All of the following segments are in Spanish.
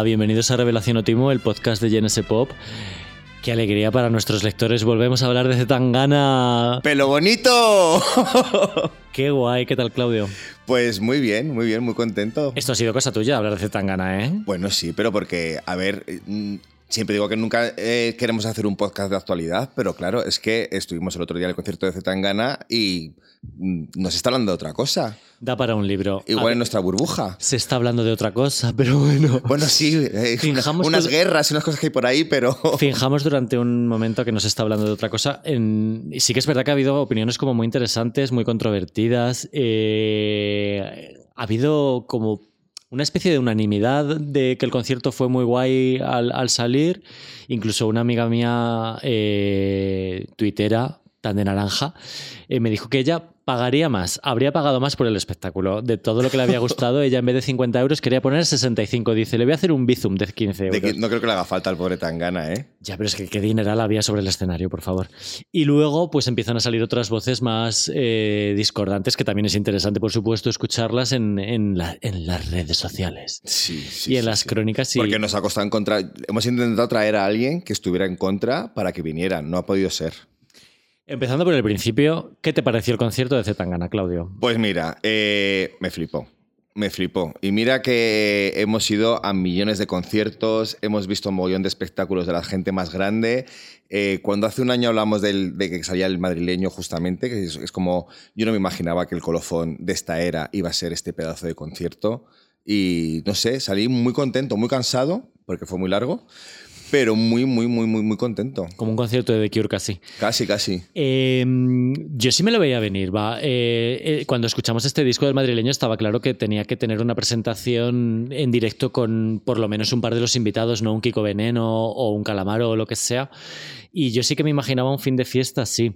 Hola, bienvenidos a Revelación Otimo, el podcast de GNS Pop. Qué alegría para nuestros lectores. Volvemos a hablar de Zetangana. ¡Pelo bonito! Qué guay. ¿Qué tal, Claudio? Pues muy bien, muy bien, muy contento. Esto ha sido cosa tuya, hablar de Zetangana, ¿eh? Bueno, sí, pero porque, a ver, mm, siempre digo que nunca eh, queremos hacer un podcast de actualidad, pero claro, es que estuvimos el otro día en el concierto de Zetangana y nos está hablando de otra cosa. Da para un libro. Igual en nuestra burbuja. Se está hablando de otra cosa, pero bueno. Bueno, sí, eh, unas que- guerras y unas cosas que hay por ahí, pero... Fijamos durante un momento que nos está hablando de otra cosa. En- sí que es verdad que ha habido opiniones como muy interesantes, muy controvertidas. Eh, ha habido como una especie de unanimidad de que el concierto fue muy guay al, al salir. Incluso una amiga mía, eh, tuitera, tan de naranja, eh, me dijo que ella pagaría más, habría pagado más por el espectáculo. De todo lo que le había gustado, ella en vez de 50 euros quería poner 65. Dice, le voy a hacer un bizum de 15 euros. de que no creo que le haga falta al pobre Tangana, ¿eh? Ya, pero es que qué dineral había sobre el escenario, por favor. Y luego, pues empiezan a salir otras voces más eh, discordantes, que también es interesante, por supuesto, escucharlas en, en la- en las redes sociales. Sí, sí. y en sí, las sí. crónicas sí. Porque nos ha costado encontrar... Hemos intentado traer a alguien que estuviera en contra para que viniera. No ha podido ser. Empezando por el principio, ¿qué te pareció el concierto de Zetangana, Claudio? Pues mira, eh, me flipó. Me flipó. Y mira que hemos ido a millones de conciertos, hemos visto un mogollón de espectáculos de la gente más grande. Eh, cuando hace un año hablamos de que salía el madrileño justamente, que es como, yo no me imaginaba que el colofón de esta era iba a ser este pedazo de concierto. Y no sé, salí muy contento, muy cansado, porque fue muy largo, pero muy, muy, muy, muy, muy contento. Como un concierto de The Cure casi. Casi, casi. Eh, yo sí me lo veía venir, va. Eh, eh, cuando escuchamos este disco del madrileño estaba claro que tenía que tener una presentación en directo con por lo menos un par de los invitados, no un Kiko Veneno o un Calamaro o lo que sea. Y yo sí que me imaginaba un fin de fiesta, sí.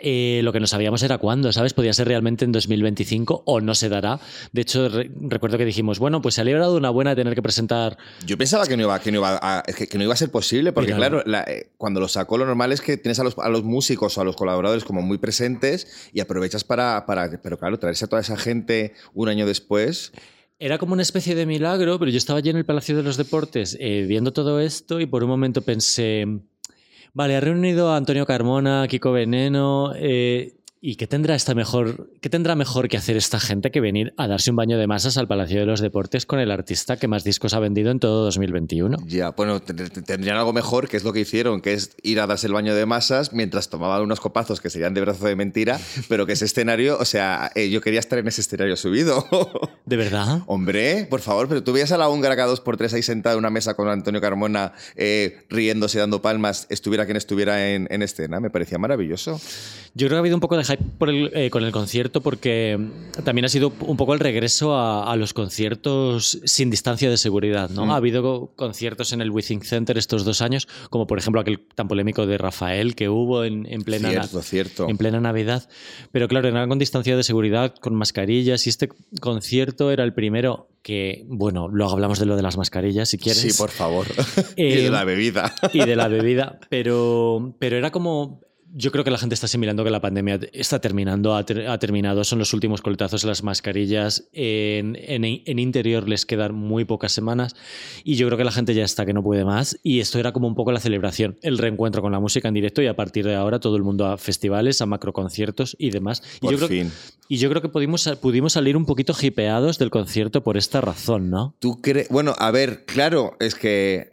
Eh, lo que no sabíamos era cuándo, ¿sabes? Podía ser realmente en 2025 o no se dará. De hecho, re- recuerdo que dijimos, bueno, pues se ha librado una buena tener que presentar Yo pensaba que no iba, que no iba, a, que, que no iba a ser posible, porque claro, la- eh, cuando lo sacó lo normal es que tienes a los, a los músicos o a los colaboradores como muy presentes y aprovechas para, para, pero claro, traerse a toda esa gente un año después. Era como una especie de milagro, pero yo estaba allí en el Palacio de los Deportes eh, viendo todo esto y por un momento pensé, vale, ha reunido a Antonio Carmona, Kiko Veneno, eh, ¿y qué tendrá, esta mejor, qué tendrá mejor que hacer esta gente que venir a darse un baño de masas al Palacio de los Deportes con el artista que más discos ha vendido en todo 2021? Ya, bueno, te- te- tendrían algo mejor, que es lo que hicieron, que es ir a darse el baño de masas mientras tomaban unos copazos que serían de brazo de mentira, pero que ese escenario, o sea, eh, yo quería estar en ese escenario subido. ¿De verdad? Hombre, por favor, pero tú veías a la húngara cada dos por tres ahí sentada en una mesa con Antonio Carmona eh, riéndose, dando palmas, estuviera quien estuviera en, en escena. Me parecía maravilloso. Yo creo que ha habido un poco de hype por el- eh, con el concierto porque también ha sido un poco el regreso a, a los conciertos sin distancia de seguridad. ¿no? Mm. Ha habido conciertos en el Withing Center estos dos años, como por ejemplo aquel tan polémico de Rafael que hubo en, en plena, na- Cierto, cierto. en plena Navidad. Pero claro, eran con distancia de seguridad, con mascarillas, y este concierto era el primero que, bueno, luego hablamos de lo de las mascarillas si quieres. Sí, por favor. y Eh, de la bebida. y de la bebida, pero, pero era como... Yo creo que la gente está asimilando que la pandemia está terminando, ha, ter- ha terminado, son los últimos coletazos, las mascarillas, en, en- en interior les quedan muy pocas semanas y yo creo que la gente ya está que no puede más y esto era como un poco la celebración, el reencuentro con la música en directo y a partir de ahora todo el mundo a festivales, a macroconciertos y demás. Y Por yo creo, fin. y yo creo que pudimos, pudimos salir un poquito hipeados del concierto por esta razón, ¿no? ¿Tú crees? Bueno, a ver, claro, es que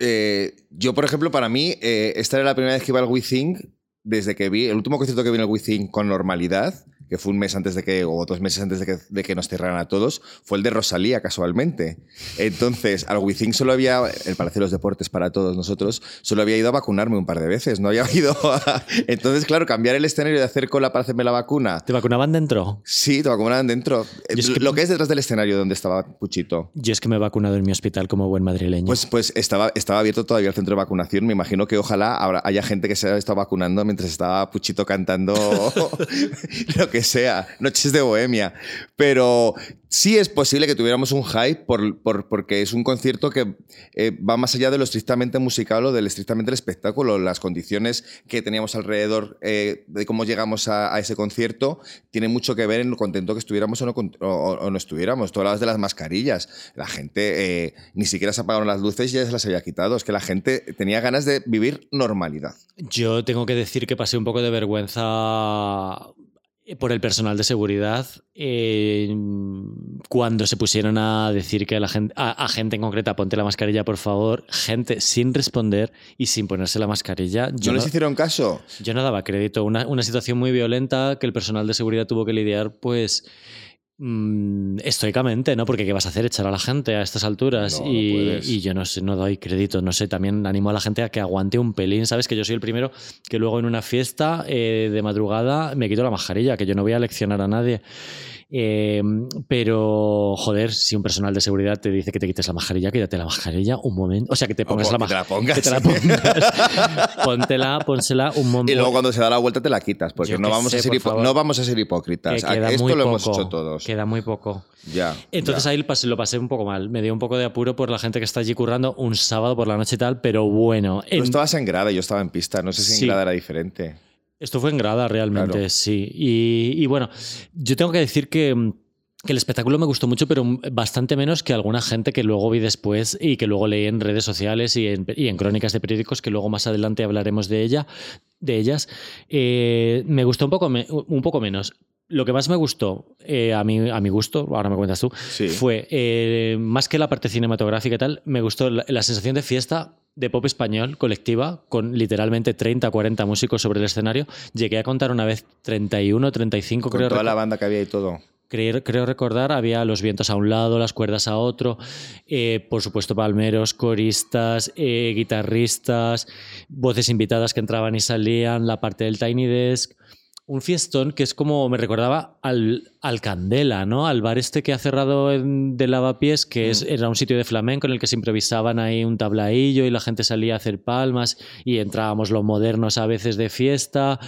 eh, yo, por ejemplo, para mí, eh, esta era la primera vez que iba al WeThink desde que vi, el último concierto que vi en el WeThink con normalidad, que fue un mes antes de que, o dos meses antes de que, de que nos cerraran a todos, fue el de Rosalía, casualmente. Entonces, al WeThink solo había, el Palacio de los Deportes para todos nosotros, solo había ido a vacunarme un par de veces, no había ido a... Entonces, claro, cambiar el escenario de hacer cola para hacerme la vacuna. ¿Te vacunaban dentro? Sí, te vacunaban dentro. Y es que- Lo que es detrás del escenario donde estaba Puchito. Yo es que me he vacunado en mi hospital como buen madrileño. Pues, pues estaba, estaba abierto todavía el centro de vacunación. Me imagino que ojalá haya gente que se haya estado vacunando mientras estaba Puchito cantando lo, que sea, noches de bohemia. Pero sí es posible que tuviéramos un hype por, por- porque es un concierto que eh, va más allá de lo estrictamente musical o del estrictamente el espectáculo. Las condiciones que teníamos alrededor eh, de cómo llegamos a, ese concierto tiene mucho que ver en lo contento que estuviéramos o no, o no estuviéramos. Tú hablabas de las mascarillas. La gente eh, ni siquiera se apagaron las luces y ya se las había quitado. Es que la gente tenía ganas de vivir normalidad. Yo tengo que decir que pasé un poco de vergüenza por el personal de seguridad eh, cuando se pusieron a decir que a la gente, a, a gente en concreta ponte la mascarilla por favor, gente sin responder y sin ponerse la mascarilla. Yo ¿No no, les hicieron caso? yo no daba crédito. Una, una situación muy violenta que el personal de seguridad tuvo que lidiar, pues. Mm, estoicamente, ¿no? Porque ¿qué vas a hacer? Echar a la gente a estas alturas. No, no y, y yo no sé, no doy crédito, no sé. También animo a la gente a que aguante un pelín. Sabes que yo soy el primero que luego en una fiesta eh, de madrugada me quito la mascarilla, que yo no voy a leccionar a nadie. Eh, pero, joder, si un personal de seguridad te dice que te quites la mascarilla, quítate la mascarilla un momento. O sea, que te pongas la que te la mascarilla. pongas. Que te la pongas. Póntela, pónsela un momento. Y luego cuando se da la vuelta te la quitas, porque Yo no vamos, sé, a ser por no vamos a ser que hipócritas. queda Esto muy lo poco, hemos hecho todos. Queda muy poco. Ya. Entonces ya. ahí lo pasé un poco mal. Me dio un poco de apuro por la gente que está allí currando un sábado por la noche y tal, pero bueno. Tú en- estabas en grada, yo estaba en pista. No sé si en Sí. grada era diferente. Esto fue en grada realmente, Claro. sí. Y, y bueno, yo tengo que decir que, que el espectáculo me gustó mucho, pero bastante menos que alguna gente que luego vi después y que luego leí en redes sociales y en, y en crónicas de periódicos, que luego más adelante hablaremos de ella, de ellas. Eh, me gustó un poco, me- un poco menos. Lo que más me gustó, eh, a, mi, a mi gusto, ahora me cuentas tú, Sí. fue eh, más que la parte cinematográfica y tal, me gustó la, la sensación de fiesta de pop español colectiva, con literalmente 30 40 músicos sobre el escenario. Llegué a contar una vez 31, 35, Con creo, toda la banda que había y todo. creo, creo recordar. Había los vientos a un lado, las cuerdas a otro, eh, por supuesto palmeros, coristas, eh, guitarristas, voces invitadas que entraban y salían, la parte del Tiny Desk. Un fiestón que es como me recordaba al, al Candela, ¿no? Al bar este que ha cerrado en- de Lavapiés, que es, era un sitio de flamenco en el que se improvisaban ahí un tablaillo y la gente salía a hacer palmas y entrábamos los modernos a veces de fiesta.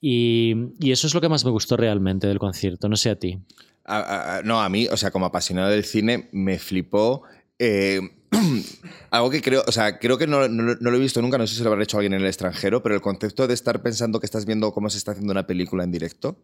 Y, y eso es lo que más me gustó realmente del concierto, no sé a ti. A- a- a- no, a mí, o sea, como apasionado del cine, me flipó. eh, algo que creo, o sea, creo que no, no- lo he visto nunca, no sé si lo habrá hecho alguien en el extranjero, pero el concepto de estar pensando que estás viendo cómo se está haciendo una película en directo.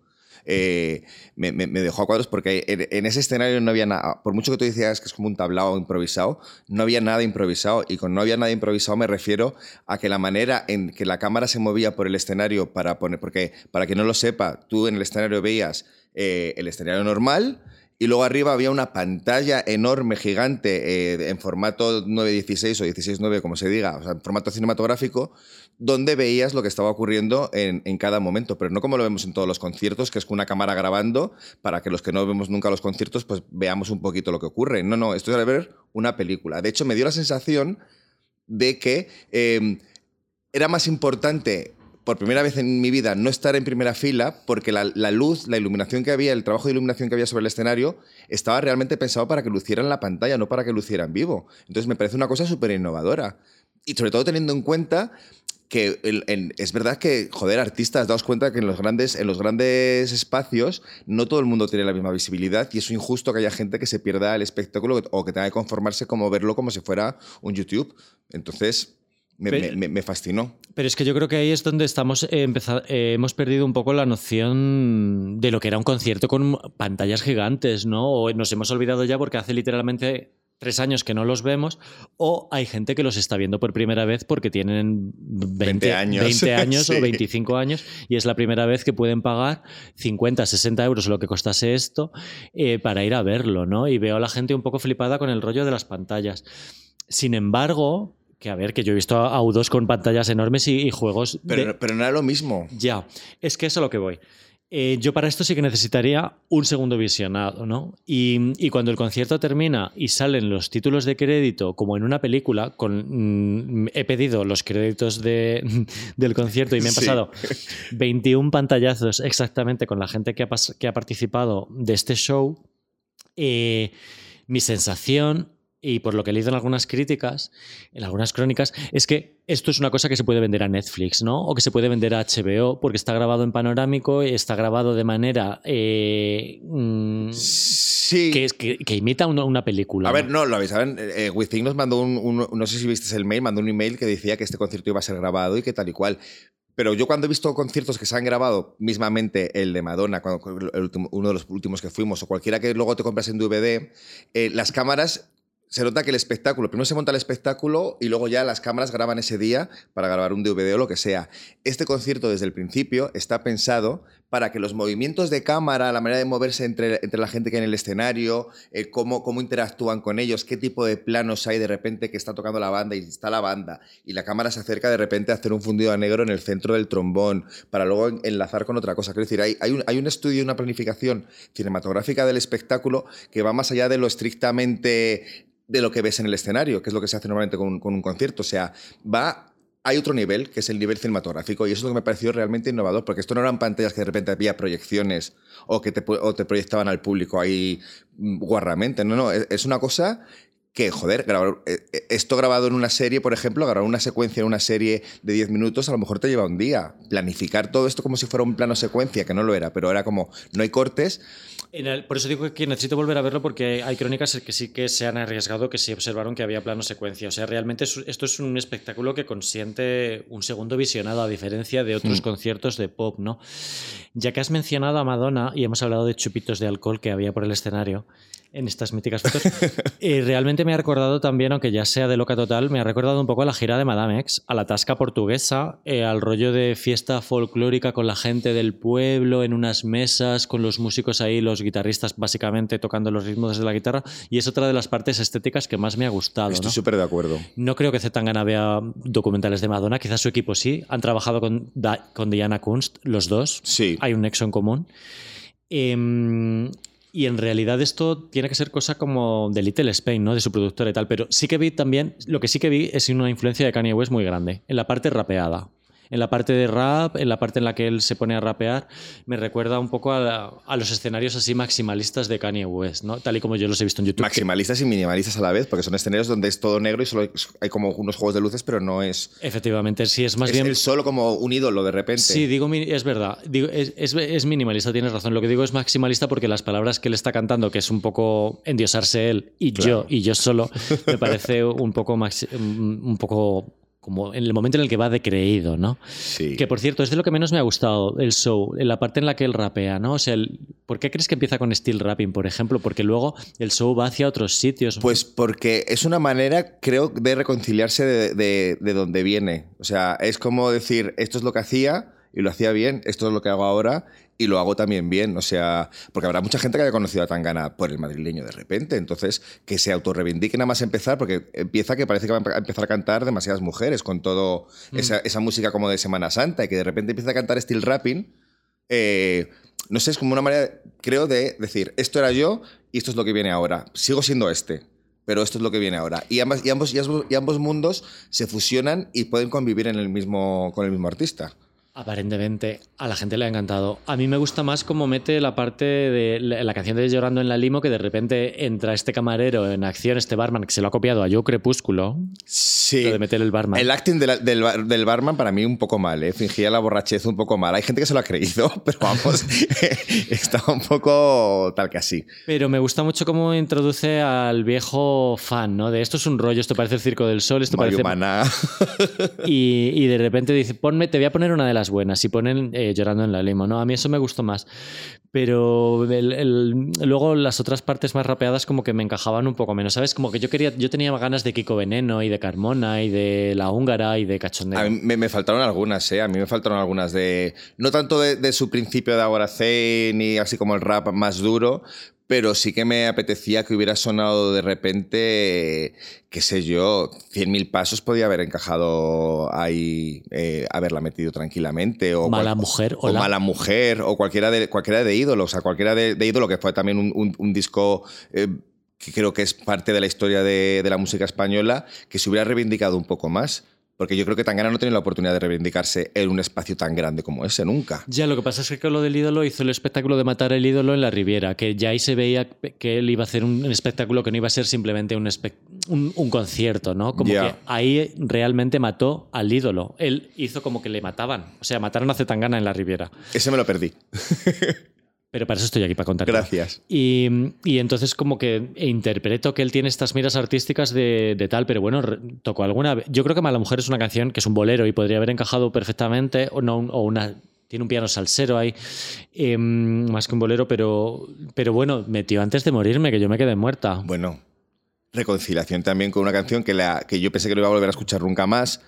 eh, me, dejó a cuadros porque en, en ese escenario no había nada, por mucho que tú decías que es como un tablao improvisado, no había nada improvisado y con no había nada improvisado me refiero a que la manera en que la cámara se movía por el escenario para poner, porque para que no lo sepa, tú en el escenario veías eh, el escenario normal y luego arriba había una pantalla enorme, gigante, eh, en formato 916 o 16.9, como se diga, o sea, en formato cinematográfico, donde veías lo que estaba ocurriendo en, en cada momento, pero no como lo vemos en todos los conciertos, que es con una cámara grabando, para que los que no vemos nunca los conciertos, pues veamos un poquito lo que ocurre. No, no, esto es al ver una película. De hecho, me dio la sensación de que eh, era más importante por primera vez en mi vida no estar en primera fila porque la, luz, la iluminación que había, el trabajo de iluminación que había sobre el escenario estaba realmente pensado para que luciera en la pantalla, no para que luciera en vivo. Entonces me parece una cosa súper innovadora. Y sobre todo teniendo en cuenta que es verdad que, joder, artistas, daos cuenta que en los, grandes, en los grandes espacios no todo el mundo tiene la misma visibilidad y es injusto que haya gente que se pierda el espectáculo o que tenga que conformarse como verlo como si fuera un YouTube. Entonces, me, Pero- me- me- me fascinó. Pero es que yo creo que ahí es donde estamos eh, eh, hemos perdido un poco la noción de lo que era un concierto con pantallas gigantes, ¿no? O nos hemos olvidado ya porque hace literalmente tres años que no los vemos, o hay gente que los está viendo por primera vez porque tienen 20, 20 años. 20 años Sí. o 25 años y es la primera vez que pueden pagar 50, 60 euros lo que costase esto eh, para ir a verlo, ¿no? Y veo a la gente un poco flipada con el rollo de las pantallas. Sin embargo, que a ver, que yo he visto a U2 con pantallas enormes y, y juegos de- Pero, pero no era lo mismo. ya, es que eso es a lo que voy. Eh, yo para esto sí que necesitaría un segundo visionado, ¿no? Y, y cuando el concierto termina y salen los títulos de crédito, como en una película, con, mm, he pedido los créditos de, del concierto y me han Sí. pasado 21 pantallazos exactamente con la gente que ha, que ha participado de este show, eh, mi sensación y por lo que he leído en algunas críticas, en algunas crónicas, es que esto es una cosa que se puede vender a Netflix, ¿no? O que se puede vender a HBO, porque está grabado en panorámico, está grabado de manera eh, mm, Sí. que, es- que- que imita una, una película. A ver, no, lo habéis. ¿saben? Eh, Withing nos mandó un, un- No sé si viste el mail, mandó un email que decía que este concierto iba a ser grabado y que tal y cual. Pero yo cuando he visto conciertos que se han grabado, mismamente el de Madonna, cuando- el último- uno de los últimos que fuimos, o cualquiera que luego te compras en DVD, eh, las cámaras. Se nota que el espectáculo, primero se monta el espectáculo y luego ya las cámaras graban ese día para grabar un DVD o lo que sea. Este concierto desde el principio está pensado para que los movimientos de cámara, la manera de moverse entre, entre la gente que hay en el escenario, eh, cómo, cómo interactúan con ellos, qué tipo de planos hay de repente que está tocando la banda y está la banda y la cámara se acerca de repente a hacer un fundido a negro en el centro del trombón para luego en- enlazar con otra cosa. Quiero decir, hay, hay, un, hay un estudio y una planificación cinematográfica del espectáculo que va más allá de lo estrictamente de lo que ves en el escenario, que es lo que se hace normalmente con, con un concierto. O sea, va hay otro nivel, que es el nivel cinematográfico, y eso es lo que me pareció realmente innovador, porque esto no eran pantallas que de repente había proyecciones o que te, proyectaban al público ahí mm, guarramente. No, no, es, es una cosa que, joder, grabar, eh, eh, esto grabado en una serie, por ejemplo, grabar una secuencia en una serie de 10 minutos, a lo mejor te lleva un día. Planificar todo esto como si fuera un plano secuencia, que no lo era, pero era como, no hay cortes, En el- por eso digo que necesito volver a verlo porque hay crónicas que sí que se han arriesgado, que sí observaron que había plano secuencia. O sea, realmente es- esto es un espectáculo que consiente un segundo visionado, a diferencia de otros Mm. conciertos de pop, ¿no? Ya que has mencionado a Madonna y hemos hablado de chupitos de alcohol que había por el escenario en estas míticas fotos, eh, realmente me ha recordado también, aunque ya sea de loca total, me ha recordado un poco a la gira de Madame X, a la tasca portuguesa, eh, al rollo de fiesta folclórica con la gente del pueblo, en unas mesas, con los músicos ahí, los guitarristas básicamente tocando los ritmos desde la guitarra, y es otra de las partes estéticas que más me ha gustado. estoy ¿no? súper de acuerdo. No creo que Zetangana vea documentales de Madonna, quizás su equipo sí. Han trabajado con, con Diana Kunst, los dos. Sí. Hay un nexo en común. Em, y en realidad esto tiene que ser cosa como de Little Spain, ¿no? De su productora y tal. Pero sí que vi también, lo que sí que vi es una influencia de Kanye West muy grande, en la parte rapeada. En la parte de rap, en la parte en la que él se pone a rapear, me recuerda un poco a, la- a los escenarios así maximalistas de Kanye West, ¿no? Tal y como yo los he visto en YouTube. Maximalistas y minimalistas a la vez, porque son escenarios donde es todo negro y solo hay, como unos juegos de luces, pero no es. Efectivamente, sí, es más es bien... él solo como un ídolo de repente. Sí, digo, es verdad. Digo, es, es- es minimalista, tienes razón. Lo que digo es maximalista porque las palabras que él está cantando, que es un poco endiosarse él y Claro. yo y yo solo, me parece un poco, maxi- un poco como en el momento en el que va de creído, ¿no? Sí. Que por cierto, es de lo que menos me ha gustado el show, en la parte en la que él rapea, ¿no? O sea, el- ¿por qué crees que empieza con steel rapping, por ejemplo? Porque luego el show va hacia otros sitios. Pues porque es una manera, creo, de reconciliarse de, de- de donde viene. O sea, es como decir, esto es lo que hacía y lo hacía bien, esto es lo que hago ahora y lo hago también bien. O sea, porque habrá mucha gente que haya conocido a Tangana por el madrileño de repente. Entonces, que se autorreivindique nada más empezar, porque empieza que parece que va a empezar a cantar demasiadas mujeres con todo esa, esa música como de Semana Santa y que de repente empieza a cantar steel rapping. eh, no sé, es como una manera, creo, de decir, esto era yo y esto es lo que viene ahora. Sigo siendo este, pero esto es lo que viene ahora. Y ambas, y ambos, y ambos, y ambos mundos se fusionan y pueden convivir en el mismo, con el mismo artista. Aparentemente a la gente le ha encantado. A mí me gusta más cómo mete la parte de la, canción de Llorando en la Limo, que de repente entra este camarero en acción, este barman, que se lo ha copiado a Yo Crepúsculo. Lo de meter el barman. El acting de la- del, del barman para mí un poco mal, ¿eh? fingía la borrachez un poco mal. Hay gente que se lo ha creído, pero vamos, estaba un poco tal que así. Pero me gusta mucho cómo introduce al viejo fan, ¿no? De esto es un rollo, esto parece el Circo del Sol, esto Mario parece... Y, y de repente dice, ponme, te voy a poner una de las buenas. Y ponen eh, llorando en la limo, ¿no? A mí eso me gustó más. Pero el- luego las otras partes más rapeadas como que me encajaban un poco menos, ¿sabes? Como que yo quería, yo tenía ganas de Kiko Veneno y de Carmona y de La Húngara y de Cachondeo. A mí me, me faltaron algunas, ¿eh? A mí me faltaron algunas de. No tanto de, su principio de Agora ni así como el rap más duro, pero sí que me apetecía que hubiera sonado de repente, qué sé yo, 100.000 pasos podía haber encajado ahí, eh, haberla metido tranquilamente. O Mala cual- mujer, O mala mujer, o cualquiera de, cualquiera de ídolos, o sea, cualquiera de, de ídolo que fue también un, un- un disco. eh, que creo que es parte de la historia de, de la música española, que se hubiera reivindicado un poco más. Porque yo creo que Tangana no tiene la oportunidad de reivindicarse en un espacio tan grande como ese, nunca. Ya, lo que pasa es que con lo del ídolo hizo el espectáculo de matar al ídolo en la Riviera, que ya ahí se veía que él iba a hacer un espectáculo que no iba a ser simplemente un un, un concierto, ¿no? Como que ahí realmente mató al ídolo. Él hizo como que le mataban. O sea, mataron a Zetangana en la Riviera. Ese me lo perdí. Pero para eso estoy aquí, para contar. Gracias. Y, y entonces como que interpreto que él tiene estas miras artísticas de, de tal, pero bueno, tocó alguna vez. Yo creo que Mala Mujer es una canción que es un bolero y podría haber encajado perfectamente, o, no, o una... Tiene un piano salsero ahí, eh, más que un bolero, pero, pero bueno, metió antes de morirme, que yo me quedé muerta. Bueno, reconciliación también con una canción que, la, que yo pensé que no iba a volver a escuchar nunca más,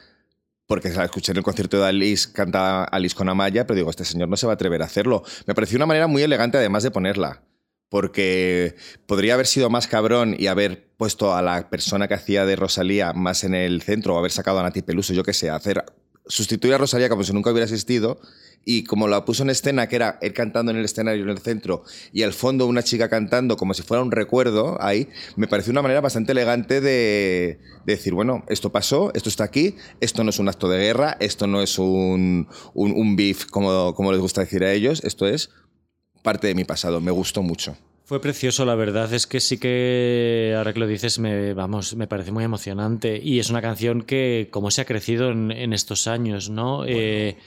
porque la escuché en el concierto de Alice, canta Alice con Amaya, pero digo, este señor no se va a atrever a hacerlo. Me pareció una manera muy elegante además de ponerla, porque podría haber sido más cabrón y haber puesto a la persona que hacía de Rosalía más en el centro, o haber sacado a Nati Peluso, yo qué sé, hacer sustituir a Rosalía como si nunca hubiera existido y como la puso en escena, que era él cantando en el escenario en el centro y al fondo una chica cantando como si fuera un recuerdo ahí, me pareció una manera bastante elegante de, de decir, bueno, esto pasó, esto está aquí, esto no es un acto de guerra, esto no es un, un, un beef como, como les gusta decir a ellos, esto es parte de mi pasado, me gustó mucho. Fue precioso, la verdad es que sí que, ahora que lo dices, me, vamos, me parece muy emocionante. Y es una canción que, como se ha crecido en, en estos años, ¿no? Eh,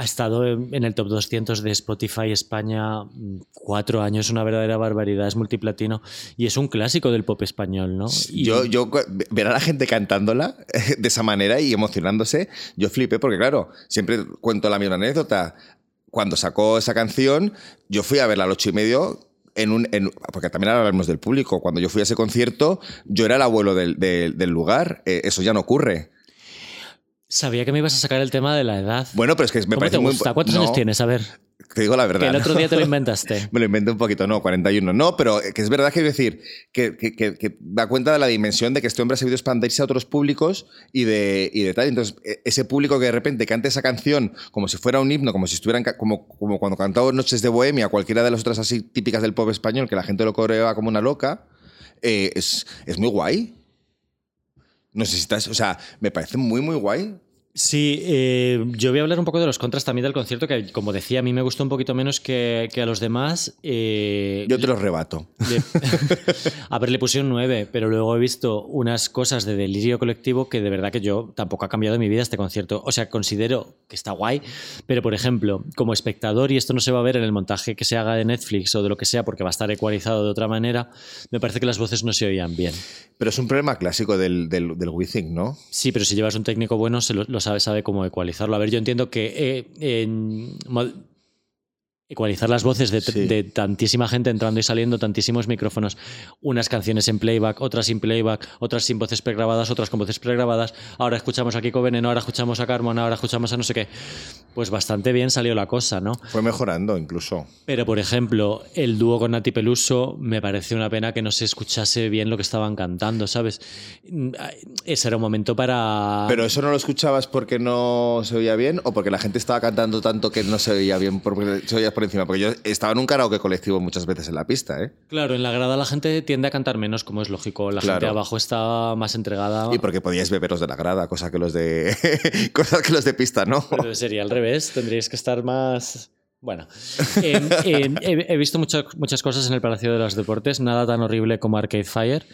ha estado en, el top 200 de Spotify España mm, cuatro años, una verdadera barbaridad, es multiplatino y es un clásico del pop español, ¿no? Y- Yo, yo ver a la gente cantándola de esa manera y emocionándose, yo flipé porque, claro, siempre cuento la misma anécdota. Cuando sacó esa canción, yo fui a verla a las ocho y medio. En un, en- porque también ahora hablamos del público. Cuando yo fui a ese concierto, yo era el abuelo del, del- del lugar. Eh, eso ya no ocurre. Sabía que me ibas a sacar el tema de la edad. Bueno, pero es que me ¿Cómo parece te muy. gusta? ¿Cuántos No, años tienes? A ver, Te digo la verdad. que el otro día te lo inventaste. Me lo inventé un poquito, no, 41. No, pero que es verdad que decir que, que- que- que da cuenta de la dimensión de que este hombre ha sabido expandirse a otros públicos y de, y de tal. Entonces, e- ese público que de repente canta esa canción como si fuera un himno, como si estuvieran, como, como cuando cantaba Noches de Bohemia, cualquiera de las otras así típicas del pop español, que la gente lo coreaba como una loca, eh, es, es muy guay. Estás, o sea, me parece muy, muy guay. Sí, eh, yo voy a hablar un poco de los contras también del concierto, que como decía, a mí me gustó un poquito menos que, que a los demás. Eh, Yo te lo rebato. le- a ver, le puse un 9, pero luego he visto unas cosas de delirio colectivo que de verdad que yo tampoco ha cambiado mi vida este concierto. O sea, considero que está guay, pero por ejemplo, como espectador, y esto no se va a ver en el montaje que se haga de Netflix o de lo que sea, porque va a estar ecualizado de otra manera, me parece que las voces no se oían bien. Pero es un problema clásico del, del, del WeThink, ¿no? Sí, pero si llevas un técnico bueno, se lo, lo sabe, sabe cómo ecualizarlo. A ver, yo entiendo que eh, en ecualizar las voces de, Sí. de tantísima gente entrando y saliendo, tantísimos micrófonos, unas canciones en playback, otras sin playback, otras sin voces pregrabadas, otras con voces pregrabadas. Ahora escuchamos a Kiko Veneno, ahora escuchamos a Carmona, ahora escuchamos a no sé qué. Pues bastante bien salió la cosa, ¿no? Fue mejorando incluso. Pero, por ejemplo, el dúo con Nati Peluso me pareció una pena que no se escuchase bien lo que estaban cantando, ¿sabes? Mm, Ese era un momento para... ¿Pero eso no lo escuchabas porque no se oía bien o porque la gente estaba cantando tanto que no se oía bien porque se oía por encima? Porque yo estaba en un karaoke colectivo muchas veces en la pista, ¿eh? Claro, en la grada la gente tiende a cantar menos, como es lógico. La gente abajo está más entregada. Y porque podíais beberos de la grada, cosa que los de cosas que los de pista no. Pero sería al revés, tendríais que estar más... Bueno, eh, eh, he, he visto muchas muchas cosas en el Palacio de los Deportes, nada tan horrible como Arcade Fire,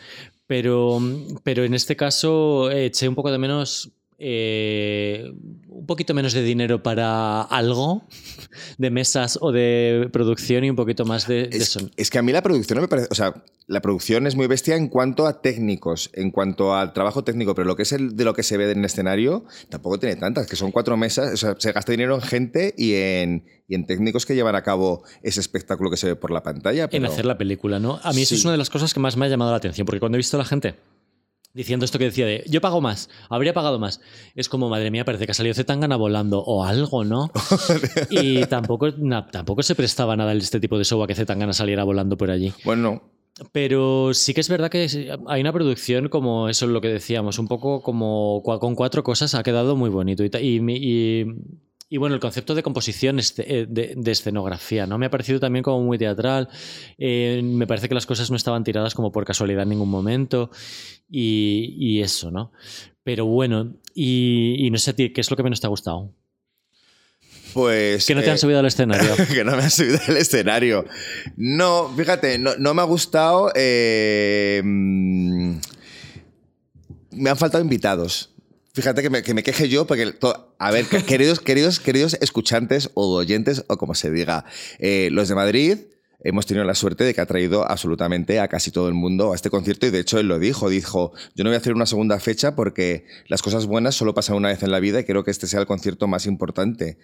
pero, pero en este caso eh, eché un poco de menos, eh, un poquito menos de dinero para algo, de mesas o de producción y un poquito más de, de Es, son- es que a mí la producción no me parece. O sea, la producción es muy bestia en cuanto a técnicos, en cuanto al trabajo técnico, pero lo que es el de lo que se ve en el escenario tampoco tiene tantas, que son cuatro mesas. O sea, se gasta dinero en gente y en, y en técnicos que llevan a cabo ese espectáculo que se ve por la pantalla. en hacer la película, ¿no? A mí eso es una de las cosas que más me ha llamado la atención, porque cuando he visto a la gente diciendo esto que decía de yo pago más, habría pagado más, es como, madre mía, parece que ha salido Zetangana volando o algo, ¿no? y tampoco, na- tampoco se prestaba nada este tipo de show a que Zetangana saliera volando por allí. Bueno, Pero sí que es verdad que hay una producción como eso es lo que decíamos, un poco como con cuatro cosas ha quedado muy bonito. Y, y, y- y bueno, el concepto de composición eh, de, de escenografía, ¿no? Me ha parecido también como muy teatral. eh, me parece que las cosas no estaban tiradas como por casualidad en ningún momento. Y, y eso, ¿no? Pero bueno, y, y no sé a ti, ¿qué es lo que menos te ha gustado? pues. Que no te han eh, subido al escenario. que no me han subido al escenario. No, fíjate, no, no me ha gustado. eh, mm, me han faltado invitados. Fíjate que me, que me queje yo, porque. to- a ver, queridos, queridos, queridos escuchantes o oyentes, o como se diga, eh, los de Madrid. Hemos tenido la suerte de que ha traído absolutamente a casi todo el mundo a este concierto y de hecho él lo dijo, dijo, yo no voy a hacer una segunda fecha porque las cosas buenas solo pasan una vez en la vida y creo que este sea el concierto más importante.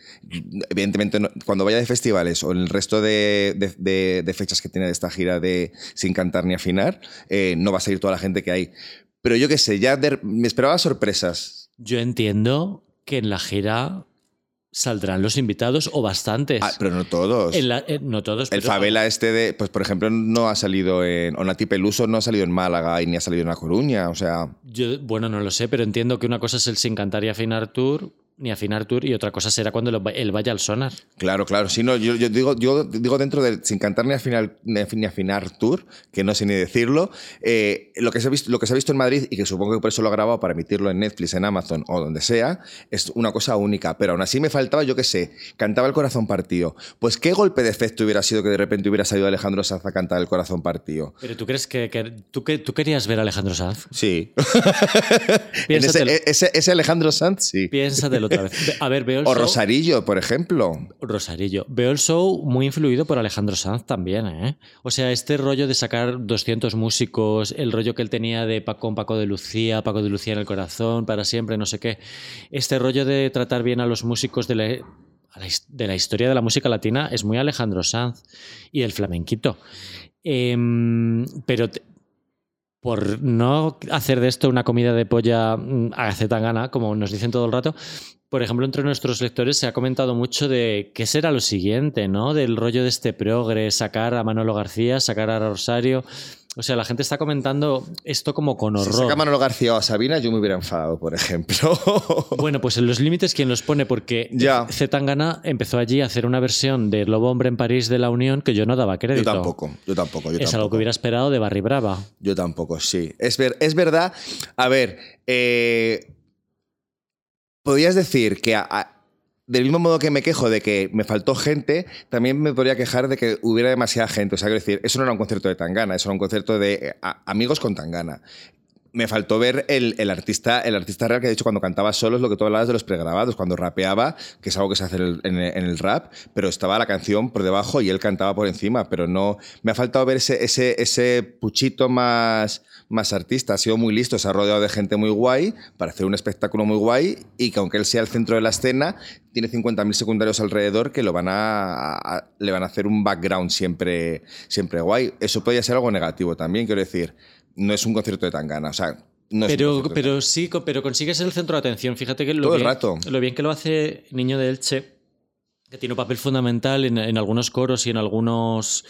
Evidentemente, no- cuando vaya de festivales o en el resto de, de- de- de fechas que tiene de esta gira de Sin Cantar ni Afinar, eh, no va a salir toda la gente que hay. Pero yo qué sé, ya me esperaba sorpresas. Yo entiendo que en la gira saldrán los invitados o bastantes. Ah, pero no todos. En la- eh, no todos, El pero- Favela este de, pues por ejemplo, no ha salido en, Onati Peluso no ha salido en Málaga y ni ha salido en La Coruña, o sea, Yo, bueno, no lo sé, pero entiendo que una cosa es el sin cantar y afinar tour, ni afinar tour, y otra cosa será cuando él vaya al sonar. claro, claro, sí, no, yo, yo digo, yo digo dentro del sin cantar ni afinar, ni af- ni afinar tour, que no sé ni decirlo, eh, lo, que se ha visto, lo que se ha visto en Madrid y que supongo que por eso lo ha grabado para emitirlo en Netflix, en Amazon o donde sea, es una cosa única, pero aún así me faltaba, yo qué sé, cantaba el corazón partido. Pues qué golpe de efecto hubiera sido que de repente hubiera salido Alejandro Sanz a cantar el corazón partido. Pero tú crees que, que- tú, que tú querías ver a Alejandro Sanz? Sí. En ese, ese, ese Alejandro Sanz, sí. piénsatelo otra vez. Ve- A ver, veo el O show. Rosarillo, por ejemplo. Rosarillo. Veo el show muy influido por Alejandro Sanz también, ¿eh? O sea, este rollo de sacar 200 músicos, el rollo que él tenía de Pa- con Paco de Lucía, Paco de Lucía en el corazón, para siempre, no sé qué. Este rollo de tratar bien a los músicos de la, de la historia de la música latina es muy Alejandro Sanz y el flamenquito. Em, pero por no hacer de esto una comida de polla mm, a gana, como nos dicen todo el rato, por ejemplo, entre nuestros lectores se ha comentado mucho de qué será lo siguiente, ¿no? Del rollo de este progre, sacar a Manolo García, sacar a Rosario. O sea, la gente está comentando esto como con Si horror. saca Manolo García o a Sabina, yo me hubiera enfadado, por ejemplo. Bueno, pues en los límites, ¿quién los pone? Porque Ya. Zetangana empezó allí a hacer una versión de Lobo Hombre en París de la Unión que yo no daba yo crédito. tampoco, yo tampoco. Yo es algo tampoco. que hubiera esperado de Barry Brava. Yo tampoco, sí. Es, ver, es verdad. A ver, eh, podrías decir que a- a- del mismo modo que me quejo de que me faltó gente, también me podría quejar de que hubiera demasiada gente. O sea, quiero decir, eso no era un concierto de Tangana, eso era un concierto de eh, amigos con Tangana. Me faltó ver el, el artista, el artista real que de hecho cuando cantaba solo lo que tú hablabas de los pregrabados, cuando rapeaba, que es algo que se hace en el rap, pero estaba la canción por debajo y él cantaba por encima, pero no. Me ha faltado ver ese, ese, ese puchito más, más artista. Ha sido muy listo, se ha rodeado de gente muy guay para hacer un espectáculo muy guay y que aunque él sea el centro de la escena, tiene 50.000 secundarios alrededor que lo van a, a- le van a hacer un background siempre, siempre guay. Eso podría ser algo negativo también, quiero decir. No es un concierto de Tangana, o sea, no es un Pero, pero sí, pero consigues el centro de atención. Fíjate que lo, Todo el bien, rato. lo bien que lo hace Niño de Elche, que tiene un papel fundamental en, en algunos coros y en algunos.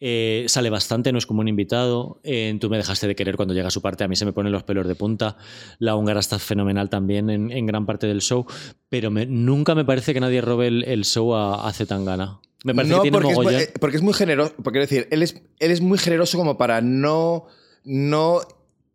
eh, sale bastante, no es como un invitado. En Tú me dejaste de querer cuando llega a su parte, a mí se me ponen los pelos de punta. La húngara está fenomenal también en, en gran parte del show, pero me- nunca me parece que nadie robe el, el show a, a Zetangana. Me parece no, que tiene porque es, mogollón. eh, porque es muy generoso. Porque quiero decir, él es, él es muy generoso como para no, no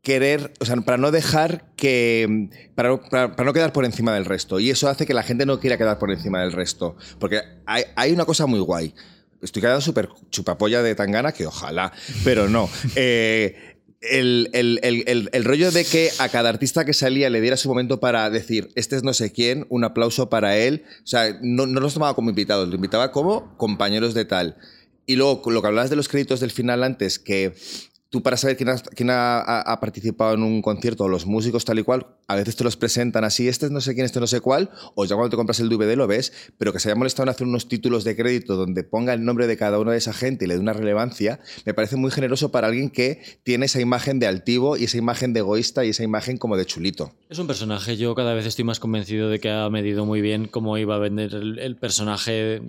querer, o sea, para no dejar que. Para, para- para no quedar por encima del resto. Y eso hace que la gente no quiera quedar por encima del resto. Porque hay, hay una cosa muy guay. Estoy quedando súper chupapolla de Tangana, que ojalá, pero no. Eh, el, el- el- el- el rollo de que a cada artista que salía le diera su momento para decir, este es no sé quién, un aplauso para él. O sea, no, no los tomaba como invitados, los invitaba como compañeros de tal. Y luego, lo que hablabas de los créditos del final antes, que tú para saber quién, ha, participado en un concierto, los músicos tal y cual, a veces te los presentan así, este es no sé quién, este no sé cuál, o ya cuando te compras el DVD lo ves, pero que se haya molestado en hacer unos títulos de crédito donde ponga el nombre de cada una de esa gente y le dé una relevancia, me parece muy generoso para alguien que tiene esa imagen de altivo y esa imagen de egoísta y esa imagen como de chulito. Es un personaje, yo cada vez estoy más convencido de que ha medido muy bien cómo iba a vender el personaje,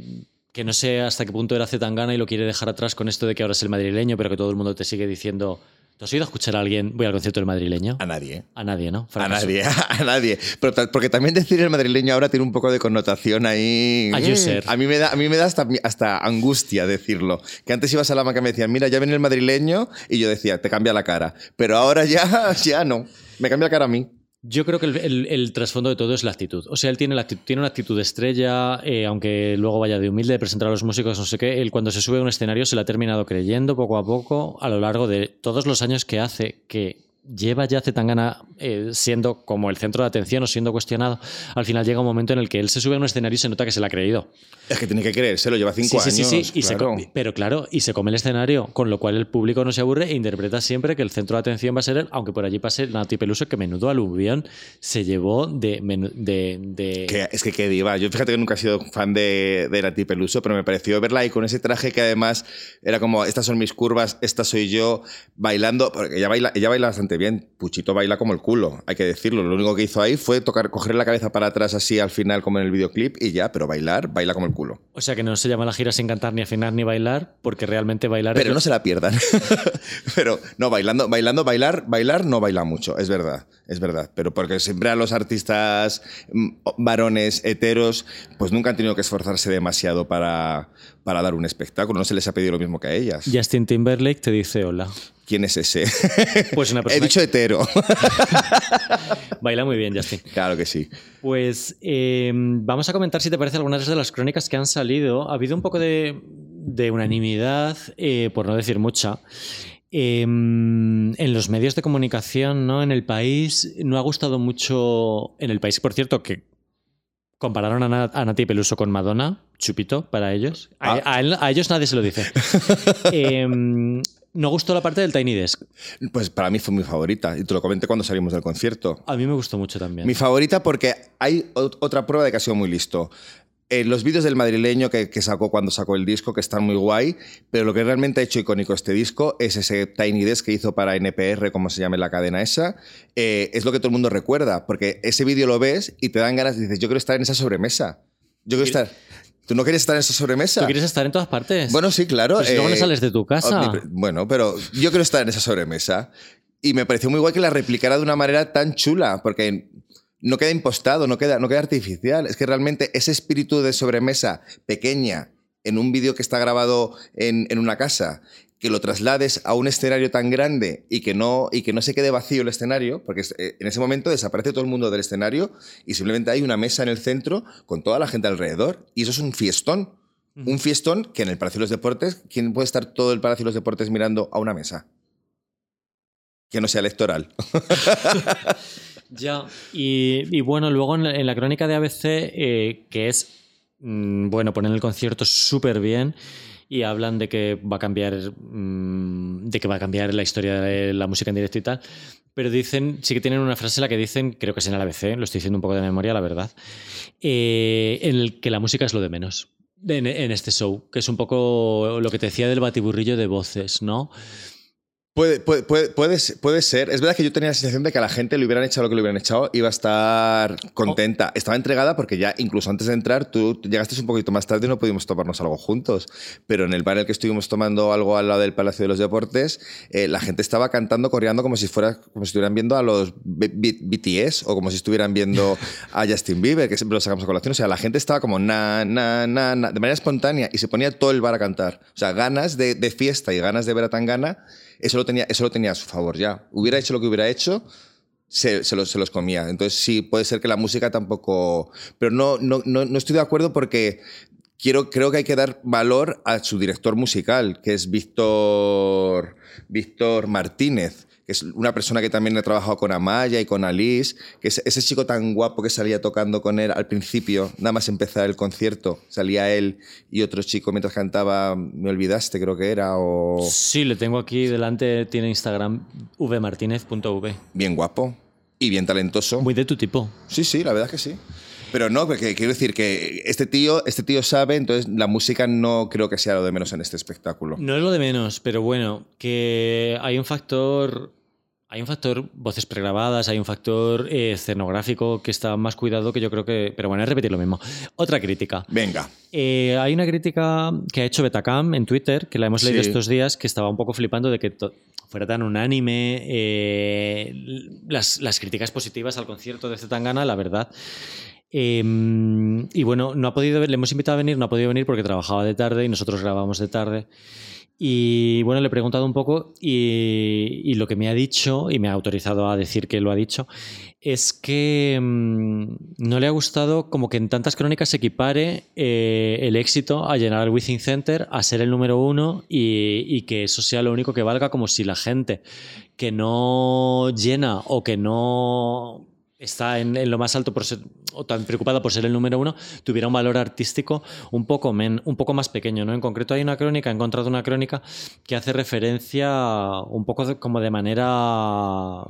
que no sé hasta qué punto era Zetangana y lo quiere dejar atrás con esto de que ahora es el madrileño, pero que todo el mundo te sigue diciendo, ¿tú has a escuchar a alguien? Voy al concierto del madrileño. A nadie. ¿eh? A nadie, ¿no? A nadie, a nadie. Pero porque también decir el madrileño ahora tiene un poco de connotación ahí. A. A mí me da, a mí me da hasta, hasta angustia decirlo. Que antes ibas a la maca y me decían, mira, ya viene el madrileño, y yo decía, te cambia la cara. Pero ahora ya, ya no. Me cambia la cara a mí. Yo creo que el, trasfondo de todo es la actitud. O sea, él tiene, una actitud estrella, eh, aunque luego vaya de humilde, de presentar a los músicos, no sé qué. Él cuando se sube a un escenario se la ha terminado creyendo poco a poco a lo largo de todos los años que hace, que lleva ya Zetangana eh, siendo como el centro de atención o siendo cuestionado, al final llega un momento en el que él se sube a un escenario y se nota que se lo ha creído. Es que tiene que creerse, lo lleva cinco Sí, sí, años. sí, sí, y se claro. co- pero claro, y se come el escenario, con lo cual el público no se aburre e interpreta siempre que el centro de atención va a ser él, aunque por allí pase Nati Peluso, que menudo aluvión se llevó de... de, de- Que- es que qué diva. Yo fíjate que nunca he sido fan de, de Nati Peluso, pero me pareció verla ahí con ese traje que además era como, estas son mis curvas, esta soy yo, bailando, porque ella baila, ella baila bastante bien. Puchito baila como el culo, hay que decirlo. Lo único que hizo ahí fue tocar, coger la cabeza para atrás así al final como en el videoclip y ya, pero bailar, baila como el culo. O sea que no se llama la gira sin cantar ni afinar ni bailar, porque realmente bailar... Pero es- no se la pierdan. pero no, bailando, bailando, bailar, bailar no baila mucho, es verdad, es verdad. Pero porque siempre a los artistas mm, varones heteros, pues nunca han tenido que esforzarse demasiado para, para dar un espectáculo. No se les ha pedido lo mismo que a ellas. Justin Timberlake te dice hola. ¿Quién es ese? Pues una He persona dicho hetero. baila muy bien, Justin. claro que sí. Pues eh, vamos a comentar, si te parece, algunas de las crónicas que han salido. Ha habido un poco de, de unanimidad, eh, por no decir mucha. eh, en los medios de comunicación, ¿no? En el país no ha gustado mucho. En el país, por cierto, que compararon a, Na- a Nati Peluso con Madonna, chupito para ellos. A, Ah. a él- a ellos nadie se lo dice. Eh, no gustó la parte del Tiny Desk. Pues para mí fue mi favorita y te lo comenté cuando salimos del concierto. A mí me gustó mucho también. Mi favorita porque hay ot- otra prueba de que ha sido muy listo. En los vídeos del madrileño que, que sacó cuando sacó el disco, que están muy guay, pero lo que realmente ha hecho icónico este disco es ese Tiny Desk que hizo para NPR, como se llame la cadena esa. Eh, es lo que todo el mundo recuerda, porque ese vídeo lo ves y te dan ganas, dices, yo quiero estar en esa sobremesa. Yo quiero estar... ¿Tú no quieres estar en esa sobremesa? ¿Tú quieres estar en todas partes? Bueno, sí, claro. Pero si luego no eh, sales de tu casa. omnipre- Bueno, pero yo quiero estar en esa sobremesa. Y me pareció muy guay que la replicara de una manera tan chula, porque no queda impostado, no queda, no queda artificial. Es que realmente ese espíritu de sobremesa pequeña en un vídeo que está grabado en, en una casa, que lo traslades a un escenario tan grande y que no, y que no se quede vacío el escenario, porque eh, en ese momento desaparece todo el mundo del escenario y simplemente hay una mesa en el centro con toda la gente alrededor. Y eso es un fiestón. Un fiestón que en el Palacio de los Deportes, ¿quién puede estar todo el Palacio de los Deportes mirando a una mesa? Que no sea electoral. Ya, y, bueno, luego en la, en la crónica de ABC, eh, que es, mm, bueno, ponen el concierto súper bien y hablan de que va a cambiar, mm, de que va a cambiar la historia de la música en directo y tal, pero dicen, sí que tienen una frase en la que dicen, creo que es en el ABC, lo estoy diciendo un poco de memoria, la verdad, eh, en el que la música es lo de menos. En, en este show, que es un poco lo que te decía del batiburrillo de voces, ¿no? Puede, puede, puede, puede ser-. Es verdad que yo tenía la sensación de que a la gente le hubieran echado lo que le hubieran echado, iba a estar contenta. Estaba entregada porque ya, incluso antes de entrar, tú llegaste un poquito más tarde y no pudimos tomarnos algo juntos. Pero en el bar en el que estuvimos tomando algo al lado del Palacio de los Deportes, eh, la gente estaba cantando, coreando como si fuera, como si estuvieran viendo a los B- B- BTS o como si estuvieran viendo a Justin Bieber, que siempre lo sacamos a colación. O sea, la gente estaba como na, na, na, na, de manera espontánea y se ponía todo el bar a cantar. O sea, ganas de, de fiesta y ganas de ver a Tangana, eso lo tenía, eso lo tenía a su favor ya. Hubiera hecho lo que hubiera hecho, se, se los, se los comía. Entonces sí, puede ser que la música tampoco... Pero no, no, no, no estoy de acuerdo porque quiero, creo que hay que dar valor a su director musical, que es Víctor, Víctor Martínez, que es una persona que también ha trabajado con Amaya y con Alice, que es ese chico tan guapo que salía tocando con él al principio, nada más empezar el concierto, salía él y otro chico mientras cantaba, me olvidaste creo que era, o Sí, le tengo aquí delante, tiene Instagram vmartinez.v. bien guapo y bien talentoso. Muy de tu tipo. Sí, sí, la verdad es que sí. Pero no, porque quiero decir que este tío, este tío sabe, entonces la música no creo que sea lo de menos en este espectáculo. No es lo de menos, pero bueno, que hay un factor. Hay un factor voces pregrabadas, hay un factor eh, escenográfico que está más cuidado que yo creo que. Pero bueno, es repetir lo mismo. Otra crítica. Venga. Eh, hay una crítica que ha hecho Betacam en Twitter, que la hemos leído Sí. estos días, que estaba un poco flipando de que fuera tan unánime eh, las, las críticas positivas al concierto de Zetangana, la verdad. Eh, y bueno, no ha podido, le hemos invitado a venir, no ha podido venir porque trabajaba de tarde y nosotros grabamos de tarde. Y bueno, le he preguntado un poco y, lo que me ha dicho, y me ha autorizado a decir que lo ha dicho, es que mmm, no le ha gustado como que en tantas crónicas se equipare eh, el éxito a llenar el Within Center, a ser el número uno y, que eso sea lo único que valga, como si la gente que no llena o que no está en, en, lo más alto por ser, o tan preocupada por ser el número uno, tuviera un valor artístico un poco, men, un poco más pequeño. ¿no? En concreto hay una crónica, he encontrado una crónica que hace referencia un poco de, como de manera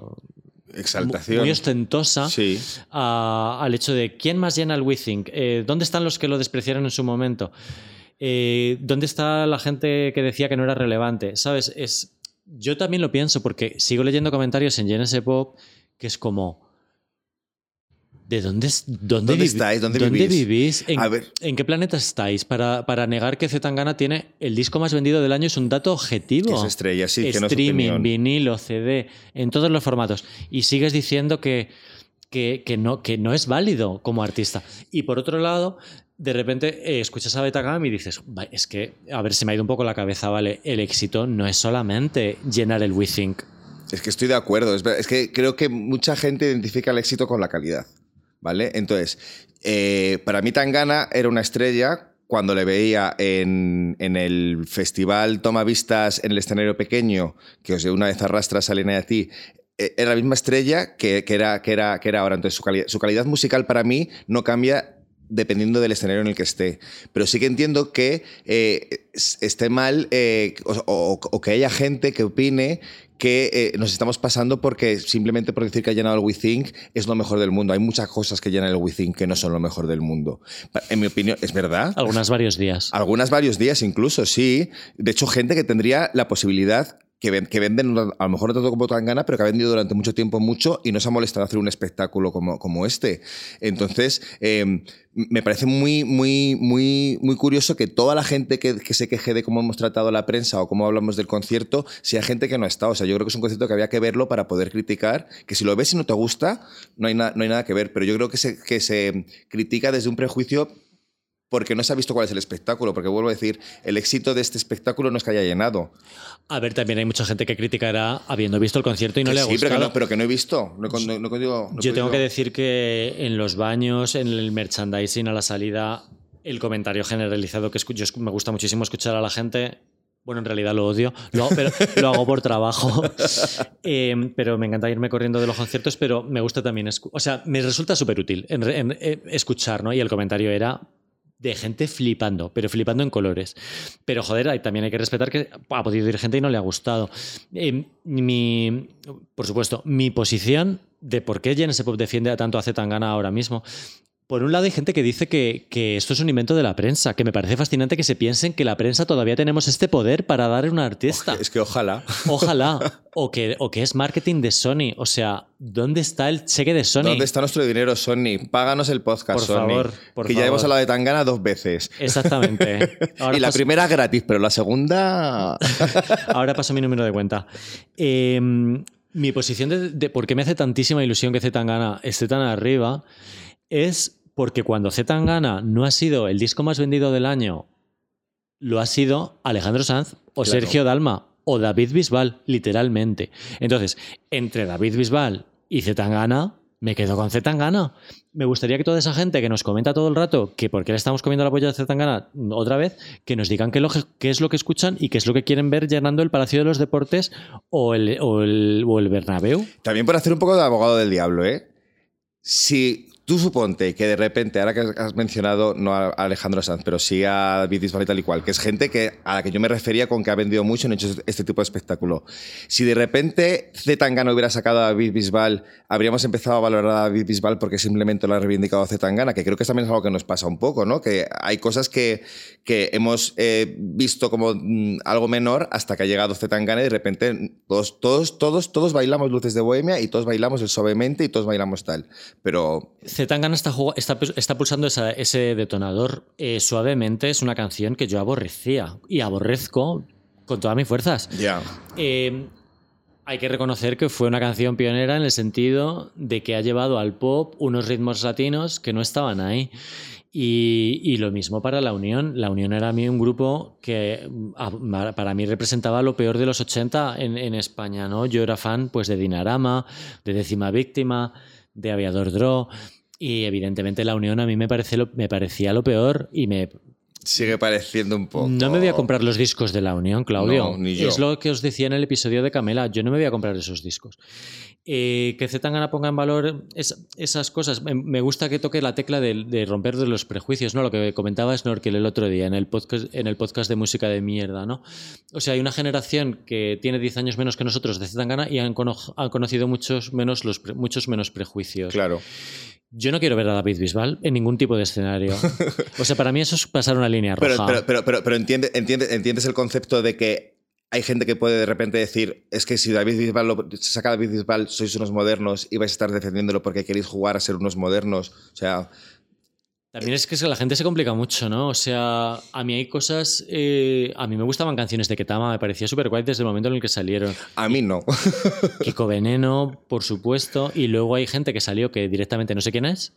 exaltación muy ostentosa sí. a, al hecho de quién más llena el WeThink, eh, dónde están los que lo despreciaron en su momento, eh, dónde está la gente que decía que no era relevante, ¿sabes? Es, yo también lo pienso porque sigo leyendo comentarios en GNS Pop que es como ¿De dónde, dónde, ¿Dónde estáis? ¿Dónde, ¿dónde vivís? vivís? ¿En, A ver. ¿En, qué planeta estáis? Para, para negar que Zetangana tiene el disco más vendido del año es un dato objetivo. Es estrella, sí, que no es Streaming, vinilo, CD, en todos los formatos. Y sigues diciendo que, que, que, no, que no es válido como artista. Y por otro lado, de repente eh, escuchas a Betagam y dices, es que, a ver, se me ha ido un poco la cabeza, ¿vale? El éxito no es solamente llenar el We Think. Es que estoy de acuerdo. Es que creo que mucha gente identifica el éxito con la calidad. ¿Vale? Entonces, eh, para mí Tangana era una estrella cuando le veía en, en, el festival Toma Vistas en el escenario pequeño, que os de una vez arrastra Salina y a ti, eh, era la misma estrella que, que, era, que, era, que era ahora. Entonces, su, cali su calidad musical para mí no cambia dependiendo del escenario en el que esté. Pero sí que entiendo que eh, esté mal o, que haya gente que opine que eh, nos estamos pasando porque simplemente por decir que ha llenado el WeThink es lo mejor del mundo. Hay muchas cosas que llenan el WeThink que no son lo mejor del mundo. En mi opinión, ¿es verdad? Algunas varios días. Algunas varios días incluso, sí. De hecho, gente que tendría la posibilidad que, ven, venden, a lo mejor no tanto como Tangana, pero que ha vendido durante mucho tiempo mucho y no se ha molestado hacer un espectáculo como, como este. Entonces, eh, me parece muy, muy, muy, muy curioso que toda la gente que, se queje de cómo hemos tratado la prensa o cómo hablamos del concierto sea gente que no ha estado. O sea, yo creo que es un concierto que había que verlo para poder criticar, que si lo ves y no te gusta, no hay, no hay nada que ver. Pero yo creo que se, que se critica desde un prejuicio porque no se ha visto cuál es el espectáculo, porque vuelvo a decir, el éxito de este espectáculo no es que haya llenado. A ver, también hay mucha gente que criticará habiendo visto el concierto y no que le ha sí, gustado. Pero no, pero que no he visto. No, no, no, digo, Yo tengo que decir que en los baños, en el merchandising, a la salida, el comentario generalizado que escucho, me gusta muchísimo escuchar a la gente. Bueno, en realidad lo odio, lo hago, pero lo hago por trabajo. Eh, pero me encanta irme corriendo de los conciertos, pero me gusta también. O sea, me resulta súper útil en escuchar, ¿no? Y el comentario era de gente flipando, pero flipando en colores. Pero joder, también hay que respetar que ha podido ir gente y no le ha gustado. Eh, mi, por supuesto, mi posición de por qué Genesis Pop defiende a tanto a Zetangana ahora mismo. Por un lado hay gente que dice que, que, esto es un invento de la prensa, que me parece fascinante que se piensen que la prensa todavía tenemos este poder para dar a un artista. Es que ojalá. Ojalá. O que, o que es marketing de Sony. O sea, ¿dónde está el cheque de Sony? ¿Dónde está nuestro dinero, Sony? Páganos el podcast, por Sony. Favor, por que favor. ya hemos hablado de Tangana dos veces. Exactamente. Ahora y la paso... primera gratis, pero la segunda... Ahora paso mi número de cuenta. Eh, mi posición de, de, por qué me hace tantísima ilusión que Zetangana esté tan arriba es porque cuando Zetangana no ha sido el disco más vendido del año, lo ha sido Alejandro Sanz o claro. Sergio Dalma o David Bisbal, literalmente. Entonces, entre David Bisbal y Zetangana, me quedo con Zetangana. Me gustaría que toda esa gente que nos comenta todo el rato que por qué le estamos comiendo la polla de Zetangana otra vez, que nos digan qué, lo, qué, es lo que escuchan y qué es lo que quieren ver llenando el Palacio de los Deportes o el, o el, o el Bernabéu. También por hacer un poco de abogado del diablo, ¿eh? Si Tú suponte que de repente, ahora que has mencionado, no a Alejandro Sanz, pero sí a Bisbal y tal y cual, que es gente que, a la que yo me refería con que ha vendido mucho y hecho este tipo de espectáculo. Si de repente Zetangana hubiera sacado a David Bisbal, habríamos empezado a valorar a David Bisbal porque simplemente lo ha reivindicado a Zetangana, que creo que también es algo que nos pasa un poco, ¿no? Que hay cosas que, que hemos eh, visto como mm, algo menor hasta que ha llegado Zetangana y de repente todos, todos, todos, todos bailamos Luces de Bohemia y todos bailamos el Suavemente y todos bailamos tal. Pero Zetangana está, está, está, pulsando esa, ese detonador eh, suavemente. Es una canción que yo aborrecía y aborrezco con todas mis fuerzas. Ya. Yeah. Eh, hay que reconocer que fue una canción pionera en el sentido de que ha llevado al pop unos ritmos latinos que no estaban ahí. Y, y lo mismo para La Unión. La Unión era a mí un grupo que a- para mí representaba lo peor de los 80 en, en España, ¿no? Yo era fan pues de Dinarama, de Décima Víctima, de Aviador Draw y evidentemente La Unión a mí me, parece lo- me parecía lo peor y me... Sigue pareciendo un poco. No me voy a comprar los discos de La Unión, Claudio. No, ni yo. Es lo que os decía en el episodio de Camela. Yo no me voy a comprar esos discos. Eh, que Zetangana ponga en valor es- esas cosas. Me, gusta que toque la tecla de, de romper de los prejuicios, ¿no? Lo que comentaba Snorkel el otro día en el podcast, en el podcast de música de mierda, ¿no? O sea, hay una generación que tiene 10 años menos que nosotros de Zetangana y han, cono- han conocido muchos menos, los pre- muchos menos prejuicios. Claro. Yo no quiero ver a David Bisbal en ningún tipo de escenario. O sea, para mí eso es pasar una línea roja. Pero, pero, pero, pero, pero entiende, entiende- entiendes el concepto de que hay gente que puede de repente decir, es que si David Bisbal lo, se saca David Bisbal, sois unos modernos y vais a estar defendiéndolo porque queréis jugar a ser unos modernos. O sea, También es que la gente se complica mucho, ¿no? O sea, a mí hay cosas. eh, a mí me gustaban canciones de Ketama, me parecía súper guay desde el momento en el que salieron. a mí no. Kiko Veneno, por supuesto. Y luego hay gente que salió que directamente no sé quién es.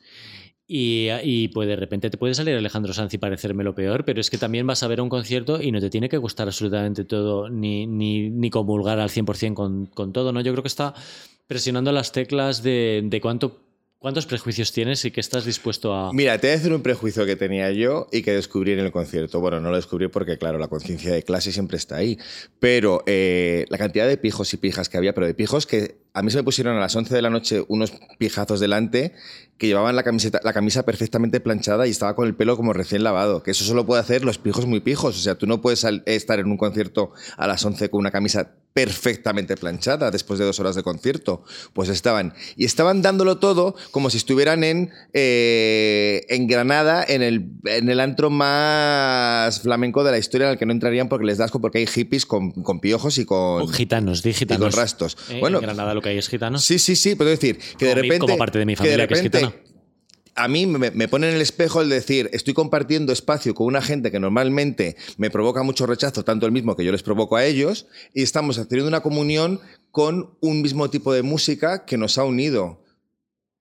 Y, y pues de repente te puede salir Alejandro Sanz y parecerme lo peor, pero es que también vas a ver un concierto y no te tiene que gustar absolutamente todo, ni, ni, ni comulgar al 100% con, con todo, ¿no? Yo creo que está presionando las teclas de, de cuánto, cuántos prejuicios tienes y que estás dispuesto a... Mira, te voy a decir un prejuicio que tenía yo y que descubrí en el concierto. Bueno, no lo descubrí porque, claro, la conciencia de clase siempre está ahí. Pero eh, la cantidad de pijos y pijas que había, pero de pijos que a mí se me pusieron a las 11 de la noche unos pijazos delante que llevaban la, camiseta, la camisa perfectamente planchada y estaba con el pelo como recién lavado. Que eso solo puede hacer los pijos muy pijos. O sea, tú no puedes al- estar en un concierto a las 11 con una camisa perfectamente planchada después de dos horas de concierto. Pues estaban. Y estaban dándolo todo como si estuvieran en, eh, en Granada, en el, en el antro más flamenco de la historia en el que no entrarían porque les da asco porque hay hippies con, con piojos y con, O gitanos, di y gitanos. con rastos. Eh, bueno, en Granada lo que es gitanos. Sí, sí, sí, puedo decir que de mi- repente. como parte de mi que familia que es gitana. A mí me, me pone en el espejo el decir, estoy compartiendo espacio con una gente que normalmente me provoca mucho rechazo, tanto el mismo que yo les provoco a ellos, y estamos haciendo una comunión con un mismo tipo de música que nos ha unido.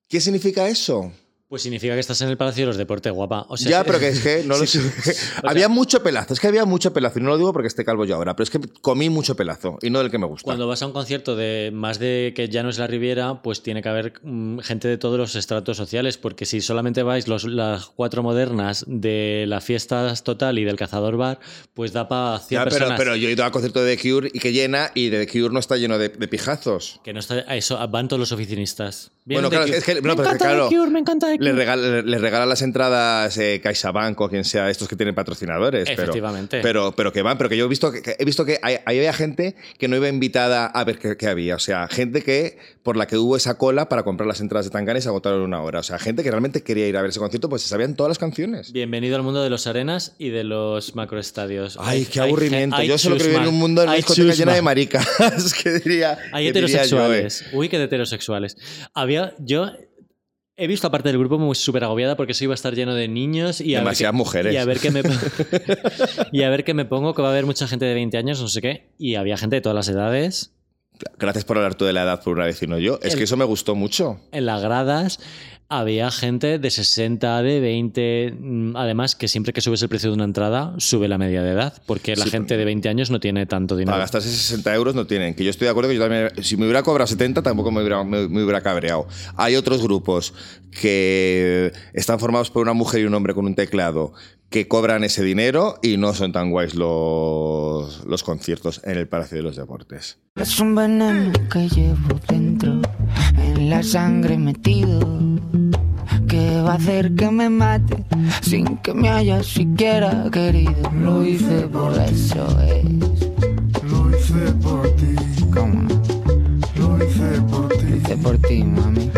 ¿Qué significa eso? Pues significa que estás en el Palacio de los Deportes, guapa. O sea, ya, pero que es que no lo Sí, sé. sea- había mucho pelazo, es que había mucho pelazo, y no lo digo porque esté calvo yo ahora, pero es que comí mucho pelazo, y no del que me gusta. Cuando vas a un concierto de más de que ya no es la Riviera, pues tiene que haber mm, gente de todos los estratos sociales, porque si solamente vais los, las cuatro modernas de la fiestas total y del cazador bar, pues da para 100 Ya, pero, personas. pero yo he ido al concierto de The Cure y que llena, y de The Cure no está lleno de, de pijazos. Que no está, a eso van todos los oficinistas. Bueno, claro, es que, no, me pero es que, encanta claro, The Cure, me encanta Le regala, le regala las entradas eh, CaixaBank o quien sea, estos que tienen patrocinadores. pero- Efectivamente. Pero, pero, que van, pero que yo he visto que, que he visto que hay, ahí había gente que no iba invitada a ver qué, qué había. O sea, gente que por la que hubo esa cola para comprar las entradas de Tangana y se agotaron en una hora. O sea, gente que realmente quería ir a ver ese concierto, pues se sabían todas las canciones. Bienvenido al mundo de los arenas y de los macroestadios. Ay, qué aburrimiento. yo solo quiero vivir en un mundo de hay discoteca llena de maricas. que diría. Hay que diría yo, eh. heterosexuales. Uy, qué de heterosexuales. Había, yo he visto aparte del grupo muy súper agobiada porque eso iba a estar lleno de niños y a, ver Demasiadas mujeres. y a ver qué me y a ver qué me pongo que va a haber mucha gente de 20 años, no sé qué, y había gente de todas las edades Gracias por hablar tú de la edad por una vez y no yo. Es El- que eso me gustó mucho. en las gradas. Había gente de 60, de 20. mm, Además, que siempre que subes el precio de una entrada, sube la media de edad. Porque la Sí, gente de 20 años no tiene tanto dinero. Para gastarse 60 euros no tienen. Que yo estoy de acuerdo que yo también. Si me hubiera cobrado 70, tampoco me hubiera, me, me hubiera cabreado. Hay otros grupos que están formados por una mujer y un hombre con un teclado que cobran ese dinero y no son tan guays los, los conciertos en el Palacio de los Deportes. Es un veneno que llevo dentro, en la sangre metido, que va a hacer que me mate sin que me haya siquiera querido. Lo hice por eso es. Lo hice por ti, ¿Cómo no? lo hice por Lo ti, hice por ti, mami.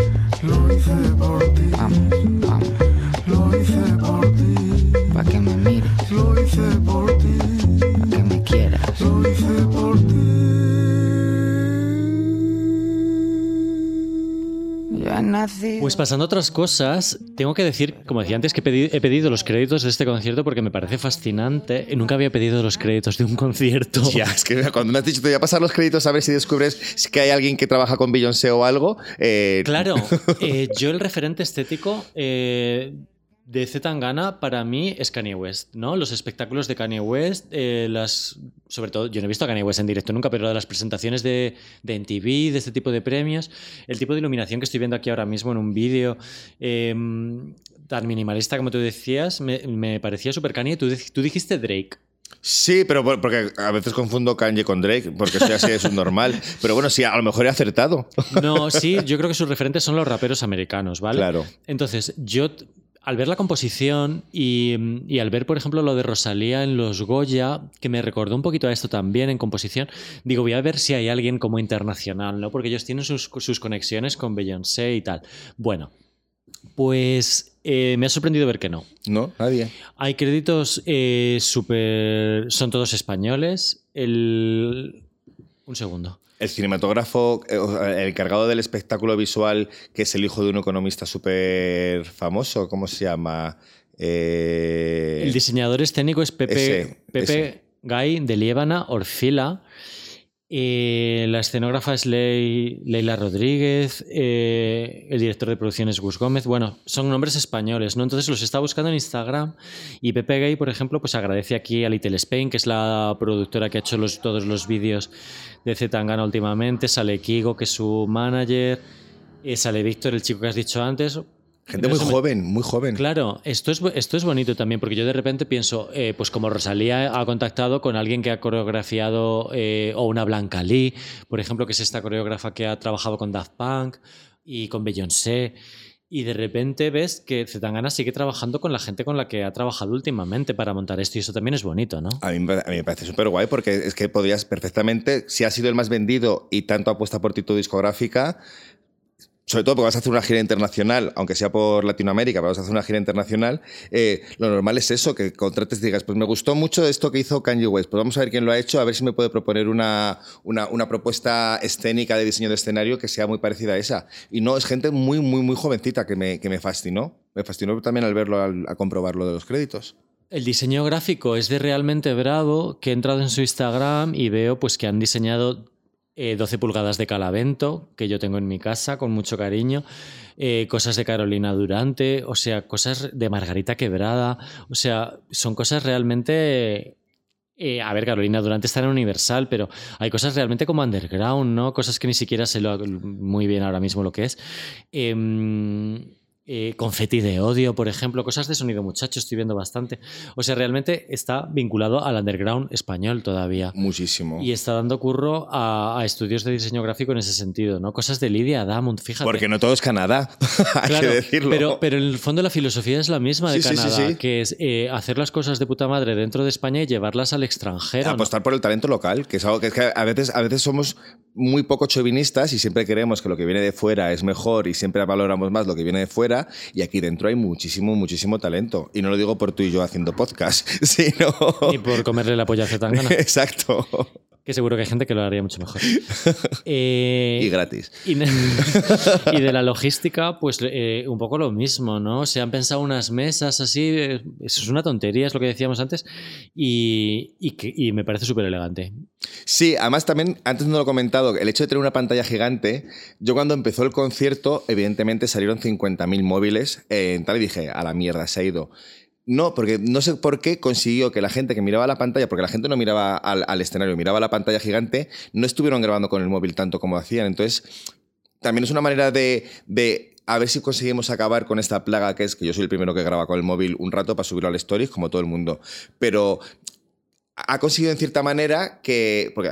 lo hice por ti, Vamos, vamos, lo hice por ti, pa' que me mires, lo hice por ti, Pues pasando a otras cosas, tengo que decir, como decía antes, que he pedido los créditos de este concierto porque me parece fascinante. Nunca había pedido los créditos de un concierto. Ya, es que cuando me has dicho te voy a pasar los créditos a ver si descubres que hay alguien que trabaja con Beyoncé o algo. eh, Claro, eh, yo el referente estético, eh, de Z Tangana para mí es Kanye West, ¿no? Los espectáculos de Kanye West, eh, las, sobre todo, yo no he visto a Kanye West en directo nunca, pero de las presentaciones de, de MTV, de este tipo de premios, el tipo de iluminación que estoy viendo aquí ahora mismo en un vídeo eh, tan minimalista como tú decías, me, me parecía súper Kanye. Tú, tú dijiste Drake. Sí, pero por- porque a veces confundo Kanye con Drake, porque eso ya sí es un normal. Pero bueno, sí, a lo mejor he acertado. No, sí, yo creo que sus referentes son los raperos americanos, ¿vale? Claro. Entonces, yo al ver la composición y, y al ver, por ejemplo, lo de Rosalía en los Goya, que me recordó un poquito a esto también en composición, digo, voy a ver si hay alguien como internacional, ¿no? Porque ellos tienen sus, sus conexiones con Beyoncé y tal. Bueno, pues eh, me ha sorprendido ver que no. ¿No? Nadie. Hay créditos eh, súper... Son todos españoles. El... Un segundo. El cinematógrafo, eh, el encargado del espectáculo visual, que es el hijo de un economista súper famoso, ¿cómo se llama? Eh, El diseñador escénico es Pepe, ese, Pepe ese. Gay de Liébana, Orfila. Eh, la escenógrafa es Leila Rodríguez. eh, el director de producción es Gus Gómez. Bueno, son nombres españoles, ¿no? Entonces los está buscando en Instagram. Y Pepe Gay, por ejemplo, pues agradece aquí a Little Spain, que es la productora que ha hecho todos los vídeos de Zetangana últimamente. Sale Kigo, que es su manager. eh, sale Víctor, el chico que has dicho antes. Gente muy joven, muy joven. Claro, esto es, esto es bonito también, porque yo de repente pienso, eh, pues como Rosalía ha contactado con alguien que ha coreografiado, eh, o una Blanca Lee, por ejemplo, que es esta coreógrafa que ha trabajado con Daft Punk y con Beyoncé, y de repente ves que Zetangana sigue trabajando con la gente con la que ha trabajado últimamente para montar esto, y eso también es bonito, ¿no? A mí, me- a mí me parece súper guay porque es que podrías perfectamente, si has sido el más vendido y tanto apuesta por ti tu discográfica, sobre todo porque vas a hacer una gira internacional, aunque sea por Latinoamérica, pero vas a hacer una gira internacional, eh, lo normal es eso, que contrates y digas, pues me gustó mucho esto que hizo Kanye West, pues vamos a ver quién lo ha hecho, a ver si me puede proponer una, una, propuesta escénica de diseño de escenario que sea muy parecida a esa. Y no, es gente muy, muy, muy jovencita que me, que me fascinó. Me fascinó también al verlo, al, al comprobarlo de los créditos. El diseño gráfico es de realmente bravo, que he entrado en su Instagram y veo pues que han diseñado eh, 12 pulgadas de calavento, que yo tengo en mi casa con mucho cariño, eh, cosas de Carolina Durante, o sea, cosas de Margarita Quebrada, o sea, son cosas realmente... eh, a ver, Carolina Durante está en Universal, pero hay cosas realmente como underground, ¿no? Cosas que ni siquiera sé lo- muy bien ahora mismo lo que es. Em, eh, confeti de odio, por ejemplo, cosas de sonido muchacho, estoy viendo bastante. O sea, realmente está vinculado al underground español todavía. Muchísimo. Y está dando curro a, a estudios de diseño gráfico en ese sentido, ¿no? Cosas de Lidia Damund, fíjate. Porque no todo es Canadá, hay Claro, que decirlo. Pero, pero en el fondo la filosofía es la misma de Sí, sí, sí, Canadá, sí. que es eh, hacer las cosas de puta madre dentro de España y llevarlas al extranjero. ¿no? apostar por el talento local, que es algo que, es que a, veces, a veces somos muy poco chauvinistas y siempre creemos que lo que viene de fuera es mejor y siempre valoramos más lo que viene de fuera y aquí dentro hay muchísimo, muchísimo talento. Y no lo digo por tú y yo haciendo podcast, sino... Y por comerle la polla a Zetangana, Exacto. Que seguro que hay gente que lo haría mucho mejor. Eh, Y gratis. Y, y de la logística, pues eh, un poco lo mismo, ¿no? Se han pensado unas mesas así, eh, eso es una tontería, es lo que decíamos antes, y, y que- y me parece súper elegante. Sí, además también, antes no lo he comentado, el hecho de tener una pantalla gigante, yo cuando empezó el concierto, evidentemente salieron 50.000 móviles en tal y dije, a la mierda, se ha ido. No, porque no sé por qué consiguió que la gente que miraba la pantalla, porque la gente no miraba al, escenario, miraba la pantalla gigante, no estuvieron grabando con el móvil tanto como hacían. Entonces, también es una manera de, de a ver si conseguimos acabar con esta plaga que es que yo soy el primero que graba con el móvil un rato para subirlo al stories, como todo el mundo. Pero ha conseguido en cierta manera que. Porque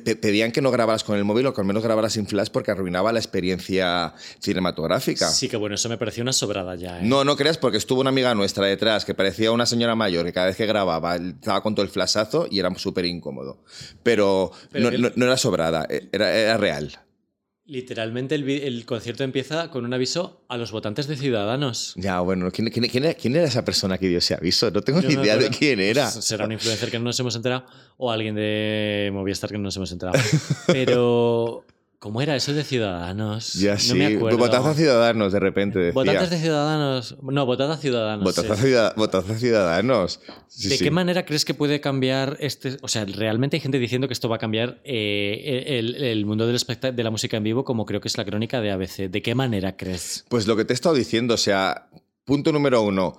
pedían que no grabaras con el móvil o que al menos grabaras sin flash porque arruinaba la experiencia cinematográfica. Sí, que bueno, eso me pareció una sobrada ya. ¿eh? No, no creas, porque estuvo una amiga nuestra detrás que parecía una señora mayor que cada vez que grababa estaba con todo el flashazo y era súper incómodo. Pero, Pero no, que- no- no era sobrada, era, era real. Literalmente el, el concierto empieza con un aviso a los votantes de Ciudadanos. Ya, bueno, ¿quién, quién- quién era, quién era esa persona que dio ese aviso? No tengo Yo ni no idea de quién era. Pues será un influencer que no nos hemos enterado o alguien de Movistar que no nos hemos enterado. Pero, ¿cómo era eso de Ciudadanos? Ya no sí, me acuerdo. a Ciudadanos de repente, decía. De Ciudadanos. No, votad a Ciudadanos. Votad sí. a Ciudad- votad a Ciudadanos. Sí, ¿De sí. qué manera crees que puede cambiar este? O sea, realmente hay gente diciendo que esto va a cambiar eh, el, el mundo del de la música en vivo, como creo que es la crónica de ABC. ¿De qué manera crees? Pues lo que te he estado diciendo, o sea, punto número uno,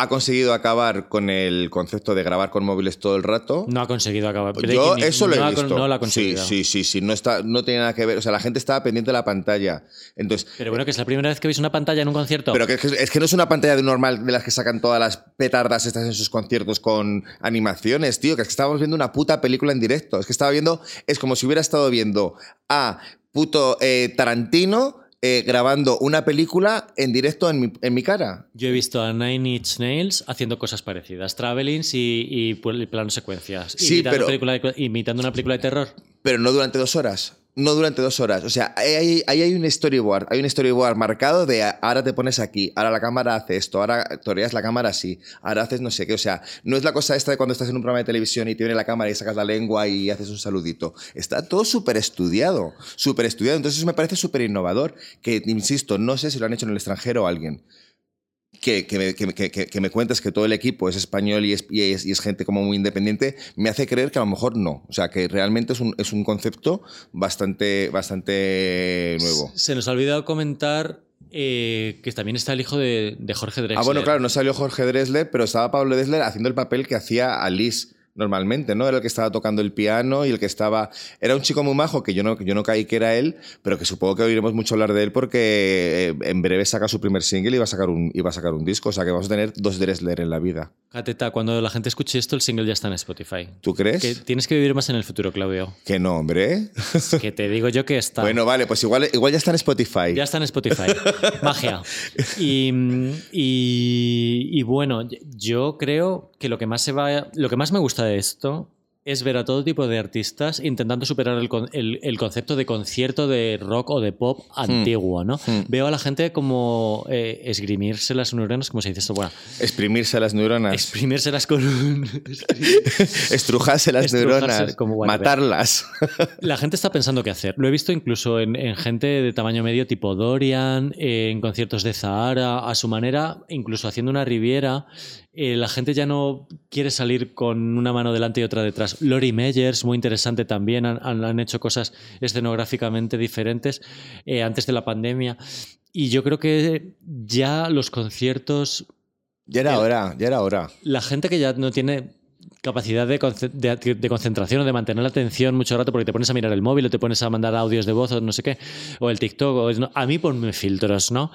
ha conseguido acabar con el concepto de grabar con móviles todo el rato. No ha conseguido acabar. Yo Breaking eso lo no he ha visto. No lo ha sí, conseguido. sí, sí, sí. No, está, no tiene nada que ver. O sea, la gente estaba pendiente de la pantalla. Entonces, Pero bueno, que es la primera vez que veis una pantalla en un concierto. pero que, es que- es que no es una pantalla de normal de las que sacan todas las petardas estas en sus conciertos con animaciones, tío. Que es que estábamos viendo una puta película en directo. Es que estaba viendo. Es como si hubiera estado viendo a puto eh, Tarantino eh, grabando una película en directo en mi, en mi cara. Yo he visto a Nine Inch Nails haciendo cosas parecidas, travelings y, y pl- plano secuencias. Sí, imitando, pero- película de- imitando una película de terror. Pero no durante dos horas. No durante dos horas. O sea, ahí hay, ahí hay un storyboard. Hay un storyboard marcado de ahora te pones aquí, ahora la cámara hace esto, ahora toreas la cámara así, ahora haces no sé qué. O sea, no es la cosa esta de cuando estás en un programa de televisión y te viene la cámara y sacas la lengua y haces un saludito. Está todo súper estudiado. Súper estudiado. Entonces eso me parece súper innovador. Que, insisto, no sé si lo han hecho en el extranjero o alguien. Que, que, me, que, que- me cuentes que todo el equipo es español y es, y, es, y es gente como muy independiente, me hace creer que a lo mejor no. O sea, que realmente es un, es un concepto bastante, bastante nuevo. Se nos ha olvidado comentar eh, que también está el hijo de, de Jorge Drexler. Ah, bueno, claro, no salió Jorge Dressler, pero estaba Pablo Dressler haciendo el papel que hacía Alice normalmente, ¿no? Era el que estaba tocando el piano y el que estaba... Era un chico muy majo que yo no, yo no caí que era él, pero que supongo que oiremos mucho hablar de él porque eh, en breve saca su primer single y va a sacar un, y va a sacar un disco. O sea que vamos a tener dos Dressler en la vida. Cateta, cuando la gente escuche esto, el single ya está en Spotify. ¿Tú crees? Que tienes que vivir más en el futuro, Claudio. Que no, hombre. que te digo yo que está. Bueno, vale, pues igual, igual ya está en Spotify. Ya está en Spotify. Magia. Y, y- y bueno, yo creo que lo que más se va. Lo que más me gusta de esto es ver a todo tipo de artistas intentando superar el, el- el concepto de concierto de rock o de pop antiguo, ¿no? Hmm. Veo a la gente como eh, esgrimirse las neuronas, como se dice esto, bueno, Exprimirse las neuronas. exprimírselas con un... Estrujarse las Estrujarse neuronas. como matarlas. La gente está pensando qué hacer. Lo he visto incluso en, en gente de tamaño medio tipo Dorian, en conciertos de Zahara, a su manera, incluso haciendo una riviera. Eh, la gente ya no quiere salir con una mano delante y otra detrás. Lori Meyers, muy interesante también, han, han- hecho cosas escenográficamente diferentes eh, antes de la pandemia. Y yo creo que ya los conciertos Ya era El- hora, ya era hora. la gente que ya no tiene capacidad de, de- de concentración o de mantener la atención mucho rato porque te pones a mirar el móvil o te pones a mandar audios de voz o no sé qué, o el TikTok, o no, a mí ponme filtros, ¿no?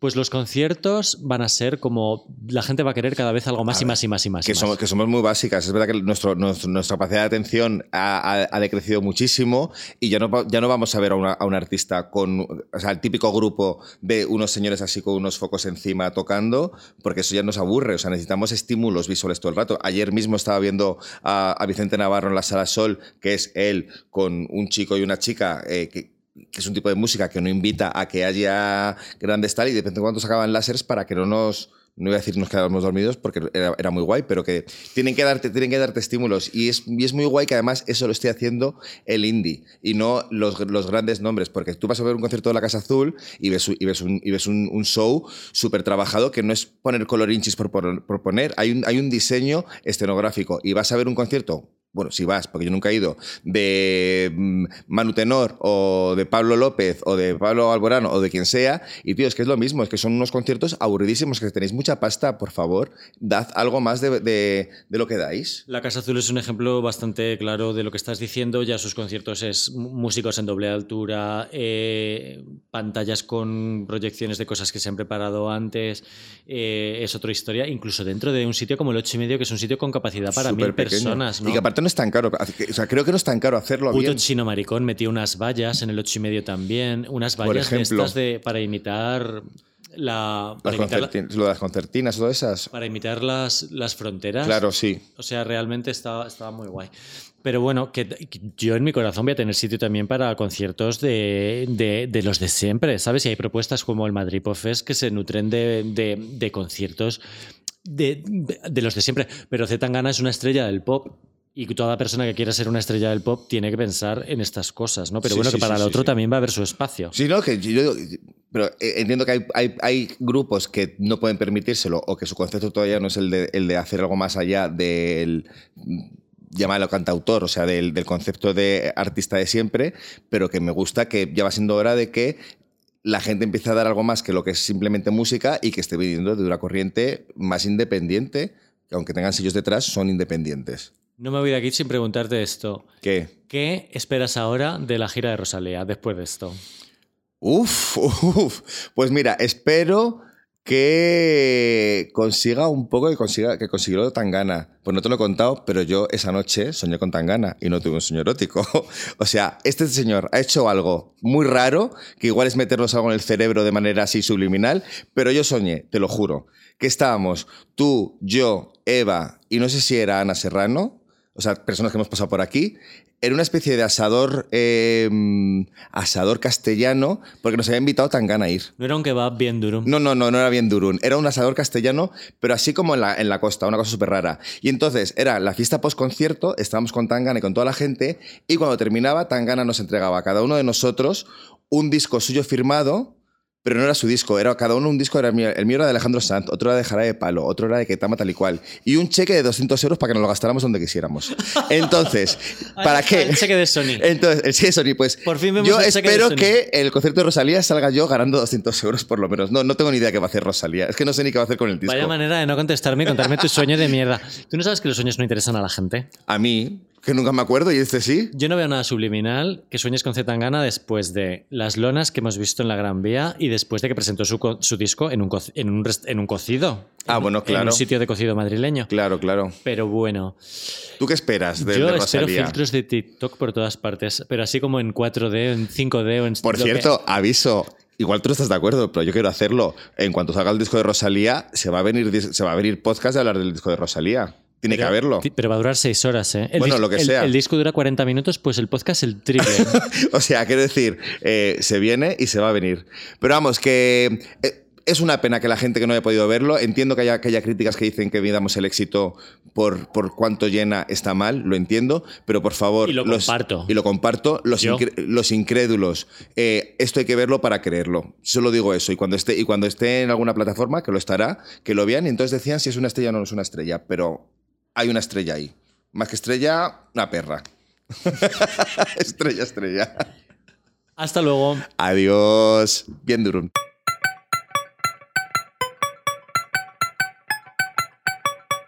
Pues los conciertos van a ser como la gente va a querer cada vez algo más y más y más y más. y Que más. somos, que somos muy básicas. Es verdad que nuestro, nuestro- nuestra capacidad de atención ha, ha- ha decrecido muchísimo y ya no, ya no vamos a ver a, una- a un artista con o sea, el típico grupo de unos señores así con unos focos encima tocando, porque eso ya nos aburre. O sea, necesitamos estímulos visuales todo el rato. Ayer mismo estaba viendo a, a Vicente Navarro en la Sala Sol, que es él con un chico y una chica eh, que que es un tipo de música que no invita a que haya grandes tal y de repente cuando sacaban láseres para que no nos no iba a decir nos quedáramos dormidos porque era, muy guay, pero que tienen que darte, tienen que darte estímulos. Y es, y es muy guay que además eso lo esté haciendo el indie y no los, los grandes nombres. Porque tú vas a ver un concierto de la Casa Azul y ves, y ves un, y ves un show súper trabajado que no es poner colorinchis por, por, por poner. Hay un, hay un diseño escenográfico. Y vas a ver un concierto bueno, si vas, porque yo nunca he ido, de mm, Manu Tenor o de Pablo López o de Pablo Alborano o de quien sea, y tío, es que es lo mismo, es que son unos conciertos aburridísimos, que tenéis mucha pasta, por favor, dad algo más de, de- de lo que dais. La Casa Azul es un ejemplo bastante claro de lo que estás diciendo. Ya sus conciertos es músicos en doble altura, eh, pantallas con proyecciones de cosas que se han preparado antes. eh, es otra historia. Incluso dentro de un sitio como el 8 y medio, que es un sitio con capacidad para mil pequeño. personas. ¿no? Y que aparte no es tan caro, o sea, creo que no es tan caro hacerlo Puto bien. chino maricón metió unas vallas en el 8 y medio también. Unas Por vallas de ejemplo. estas de, para imitar la. Las imitar, la- lo de las concertinas, todas esas. para imitar las, las fronteras. Claro, sí. O sea, realmente estaba, estaba muy guay. Pero bueno, que, que yo en mi corazón voy a tener sitio también para conciertos de, de- de los de siempre, ¿sabes? Y hay propuestas como el Madrid Pop Fest que se nutren de, de- de conciertos de, de los de siempre. Pero Zetangana es una estrella del pop. Y toda persona que quiera ser una estrella del pop tiene que pensar en estas cosas, ¿no? Pero Sí, bueno, sí, que para sí, el otro también va a haber su espacio. Sí, no, que yo pero eh, entiendo que hay, hay- hay grupos que no pueden permitírselo o que su concepto todavía no es el de, el de hacer algo más allá del mm, llámalo cantautor, o sea, del, del concepto de artista de siempre, pero que me gusta que ya va siendo hora de que la gente empiece a dar algo más que lo que es simplemente música y que esté viniendo de una corriente más independiente, que aunque tengan sellos detrás, son independientes. No me voy de aquí sin preguntarte esto. ¿Qué? ¿Qué esperas ahora de la gira de Rosalía después de esto? Uf, uf. Pues mira, espero que consiga un poco que consiga que consiguió Tangana. Pues no te lo he contado, pero yo esa noche soñé con Tangana y no tuve un sueño erótico. o sea, este señor ha hecho algo muy raro, que igual es meternos algo en el cerebro de manera así subliminal, pero yo soñé, te lo juro, que estábamos tú, yo, Eva y no sé si era Ana Serrano, o sea, personas que hemos pasado por aquí, era una especie de asador, eh, asador castellano, porque nos había invitado Tangana a ir. No era un kebab bien duro. No, no, no, no era bien durún. Era un asador castellano, pero así como en la, en la costa, una cosa súper rara. Y entonces era la fiesta post-concierto, estábamos con Tangana y con toda la gente, y cuando terminaba, Tangana nos entregaba a cada uno de nosotros un disco suyo firmado, pero no era su disco, era cada uno un disco, era el mío, el mío era de Alejandro Sanz, otro era de Jarabe de Palo, otro era de Ketama tal y cual, y un cheque de 200 euros para que nos lo gastáramos donde quisiéramos. Entonces, ¿para qué? El cheque de Sony. Entonces, el sí de Sony, pues Por fin vemos yo el cheque espero que el concierto de Rosalía salga yo ganando 200 euros por lo menos. No, no tengo ni idea qué va a hacer Rosalía. Es que no sé ni qué va a hacer con el disco. Vaya manera de no contestarme y contarme tu sueño de mierda. ¿Tú no sabes que los sueños no interesan a la gente? A mí, que nunca me acuerdo, y este sí. Yo no veo nada subliminal que sueñes con Zetangana después de las lonas que hemos visto en la Gran Vía y después de que presentó su, su disco en un, en, un en cocido. Ah, En- bueno, En claro. un sitio de cocido madrileño. Claro, claro. Pero bueno, ¿Tú qué esperas de, yo de espero Rosalía? filtros de TikTok por todas partes, pero así como en 4D, en 5D o en... Por que- cierto, aviso. Igual tú no estás de acuerdo, pero yo quiero hacerlo. En cuanto salga el disco de Rosalía, se va a venir, se va a venir podcast de hablar del disco de Rosalía. Tiene que haberlo. Pero va a durar 6 horas, ¿eh? El Bueno, lo que el- sea. El disco dura 40 minutos, pues el podcast el triple. O sea, quiero decir, eh, se viene y se va a venir. Pero vamos, que eh, es una pena que la gente que no haya podido verlo, entiendo que haya, que haya críticas que dicen que midamos el éxito por, por cuánto llena está mal, lo entiendo, pero por favor... Y lo comparto. Y lo comparto, los, incre- los incrédulos, eh, esto hay que verlo para creerlo. Solo digo eso, y cuando, esté, y cuando esté en alguna plataforma, que lo estará, que lo vean, y entonces decían si es una estrella o no es una estrella, pero hay una estrella ahí. Más que estrella, una perra. estrella, estrella. Hasta luego. Adiós. Bien, Durun.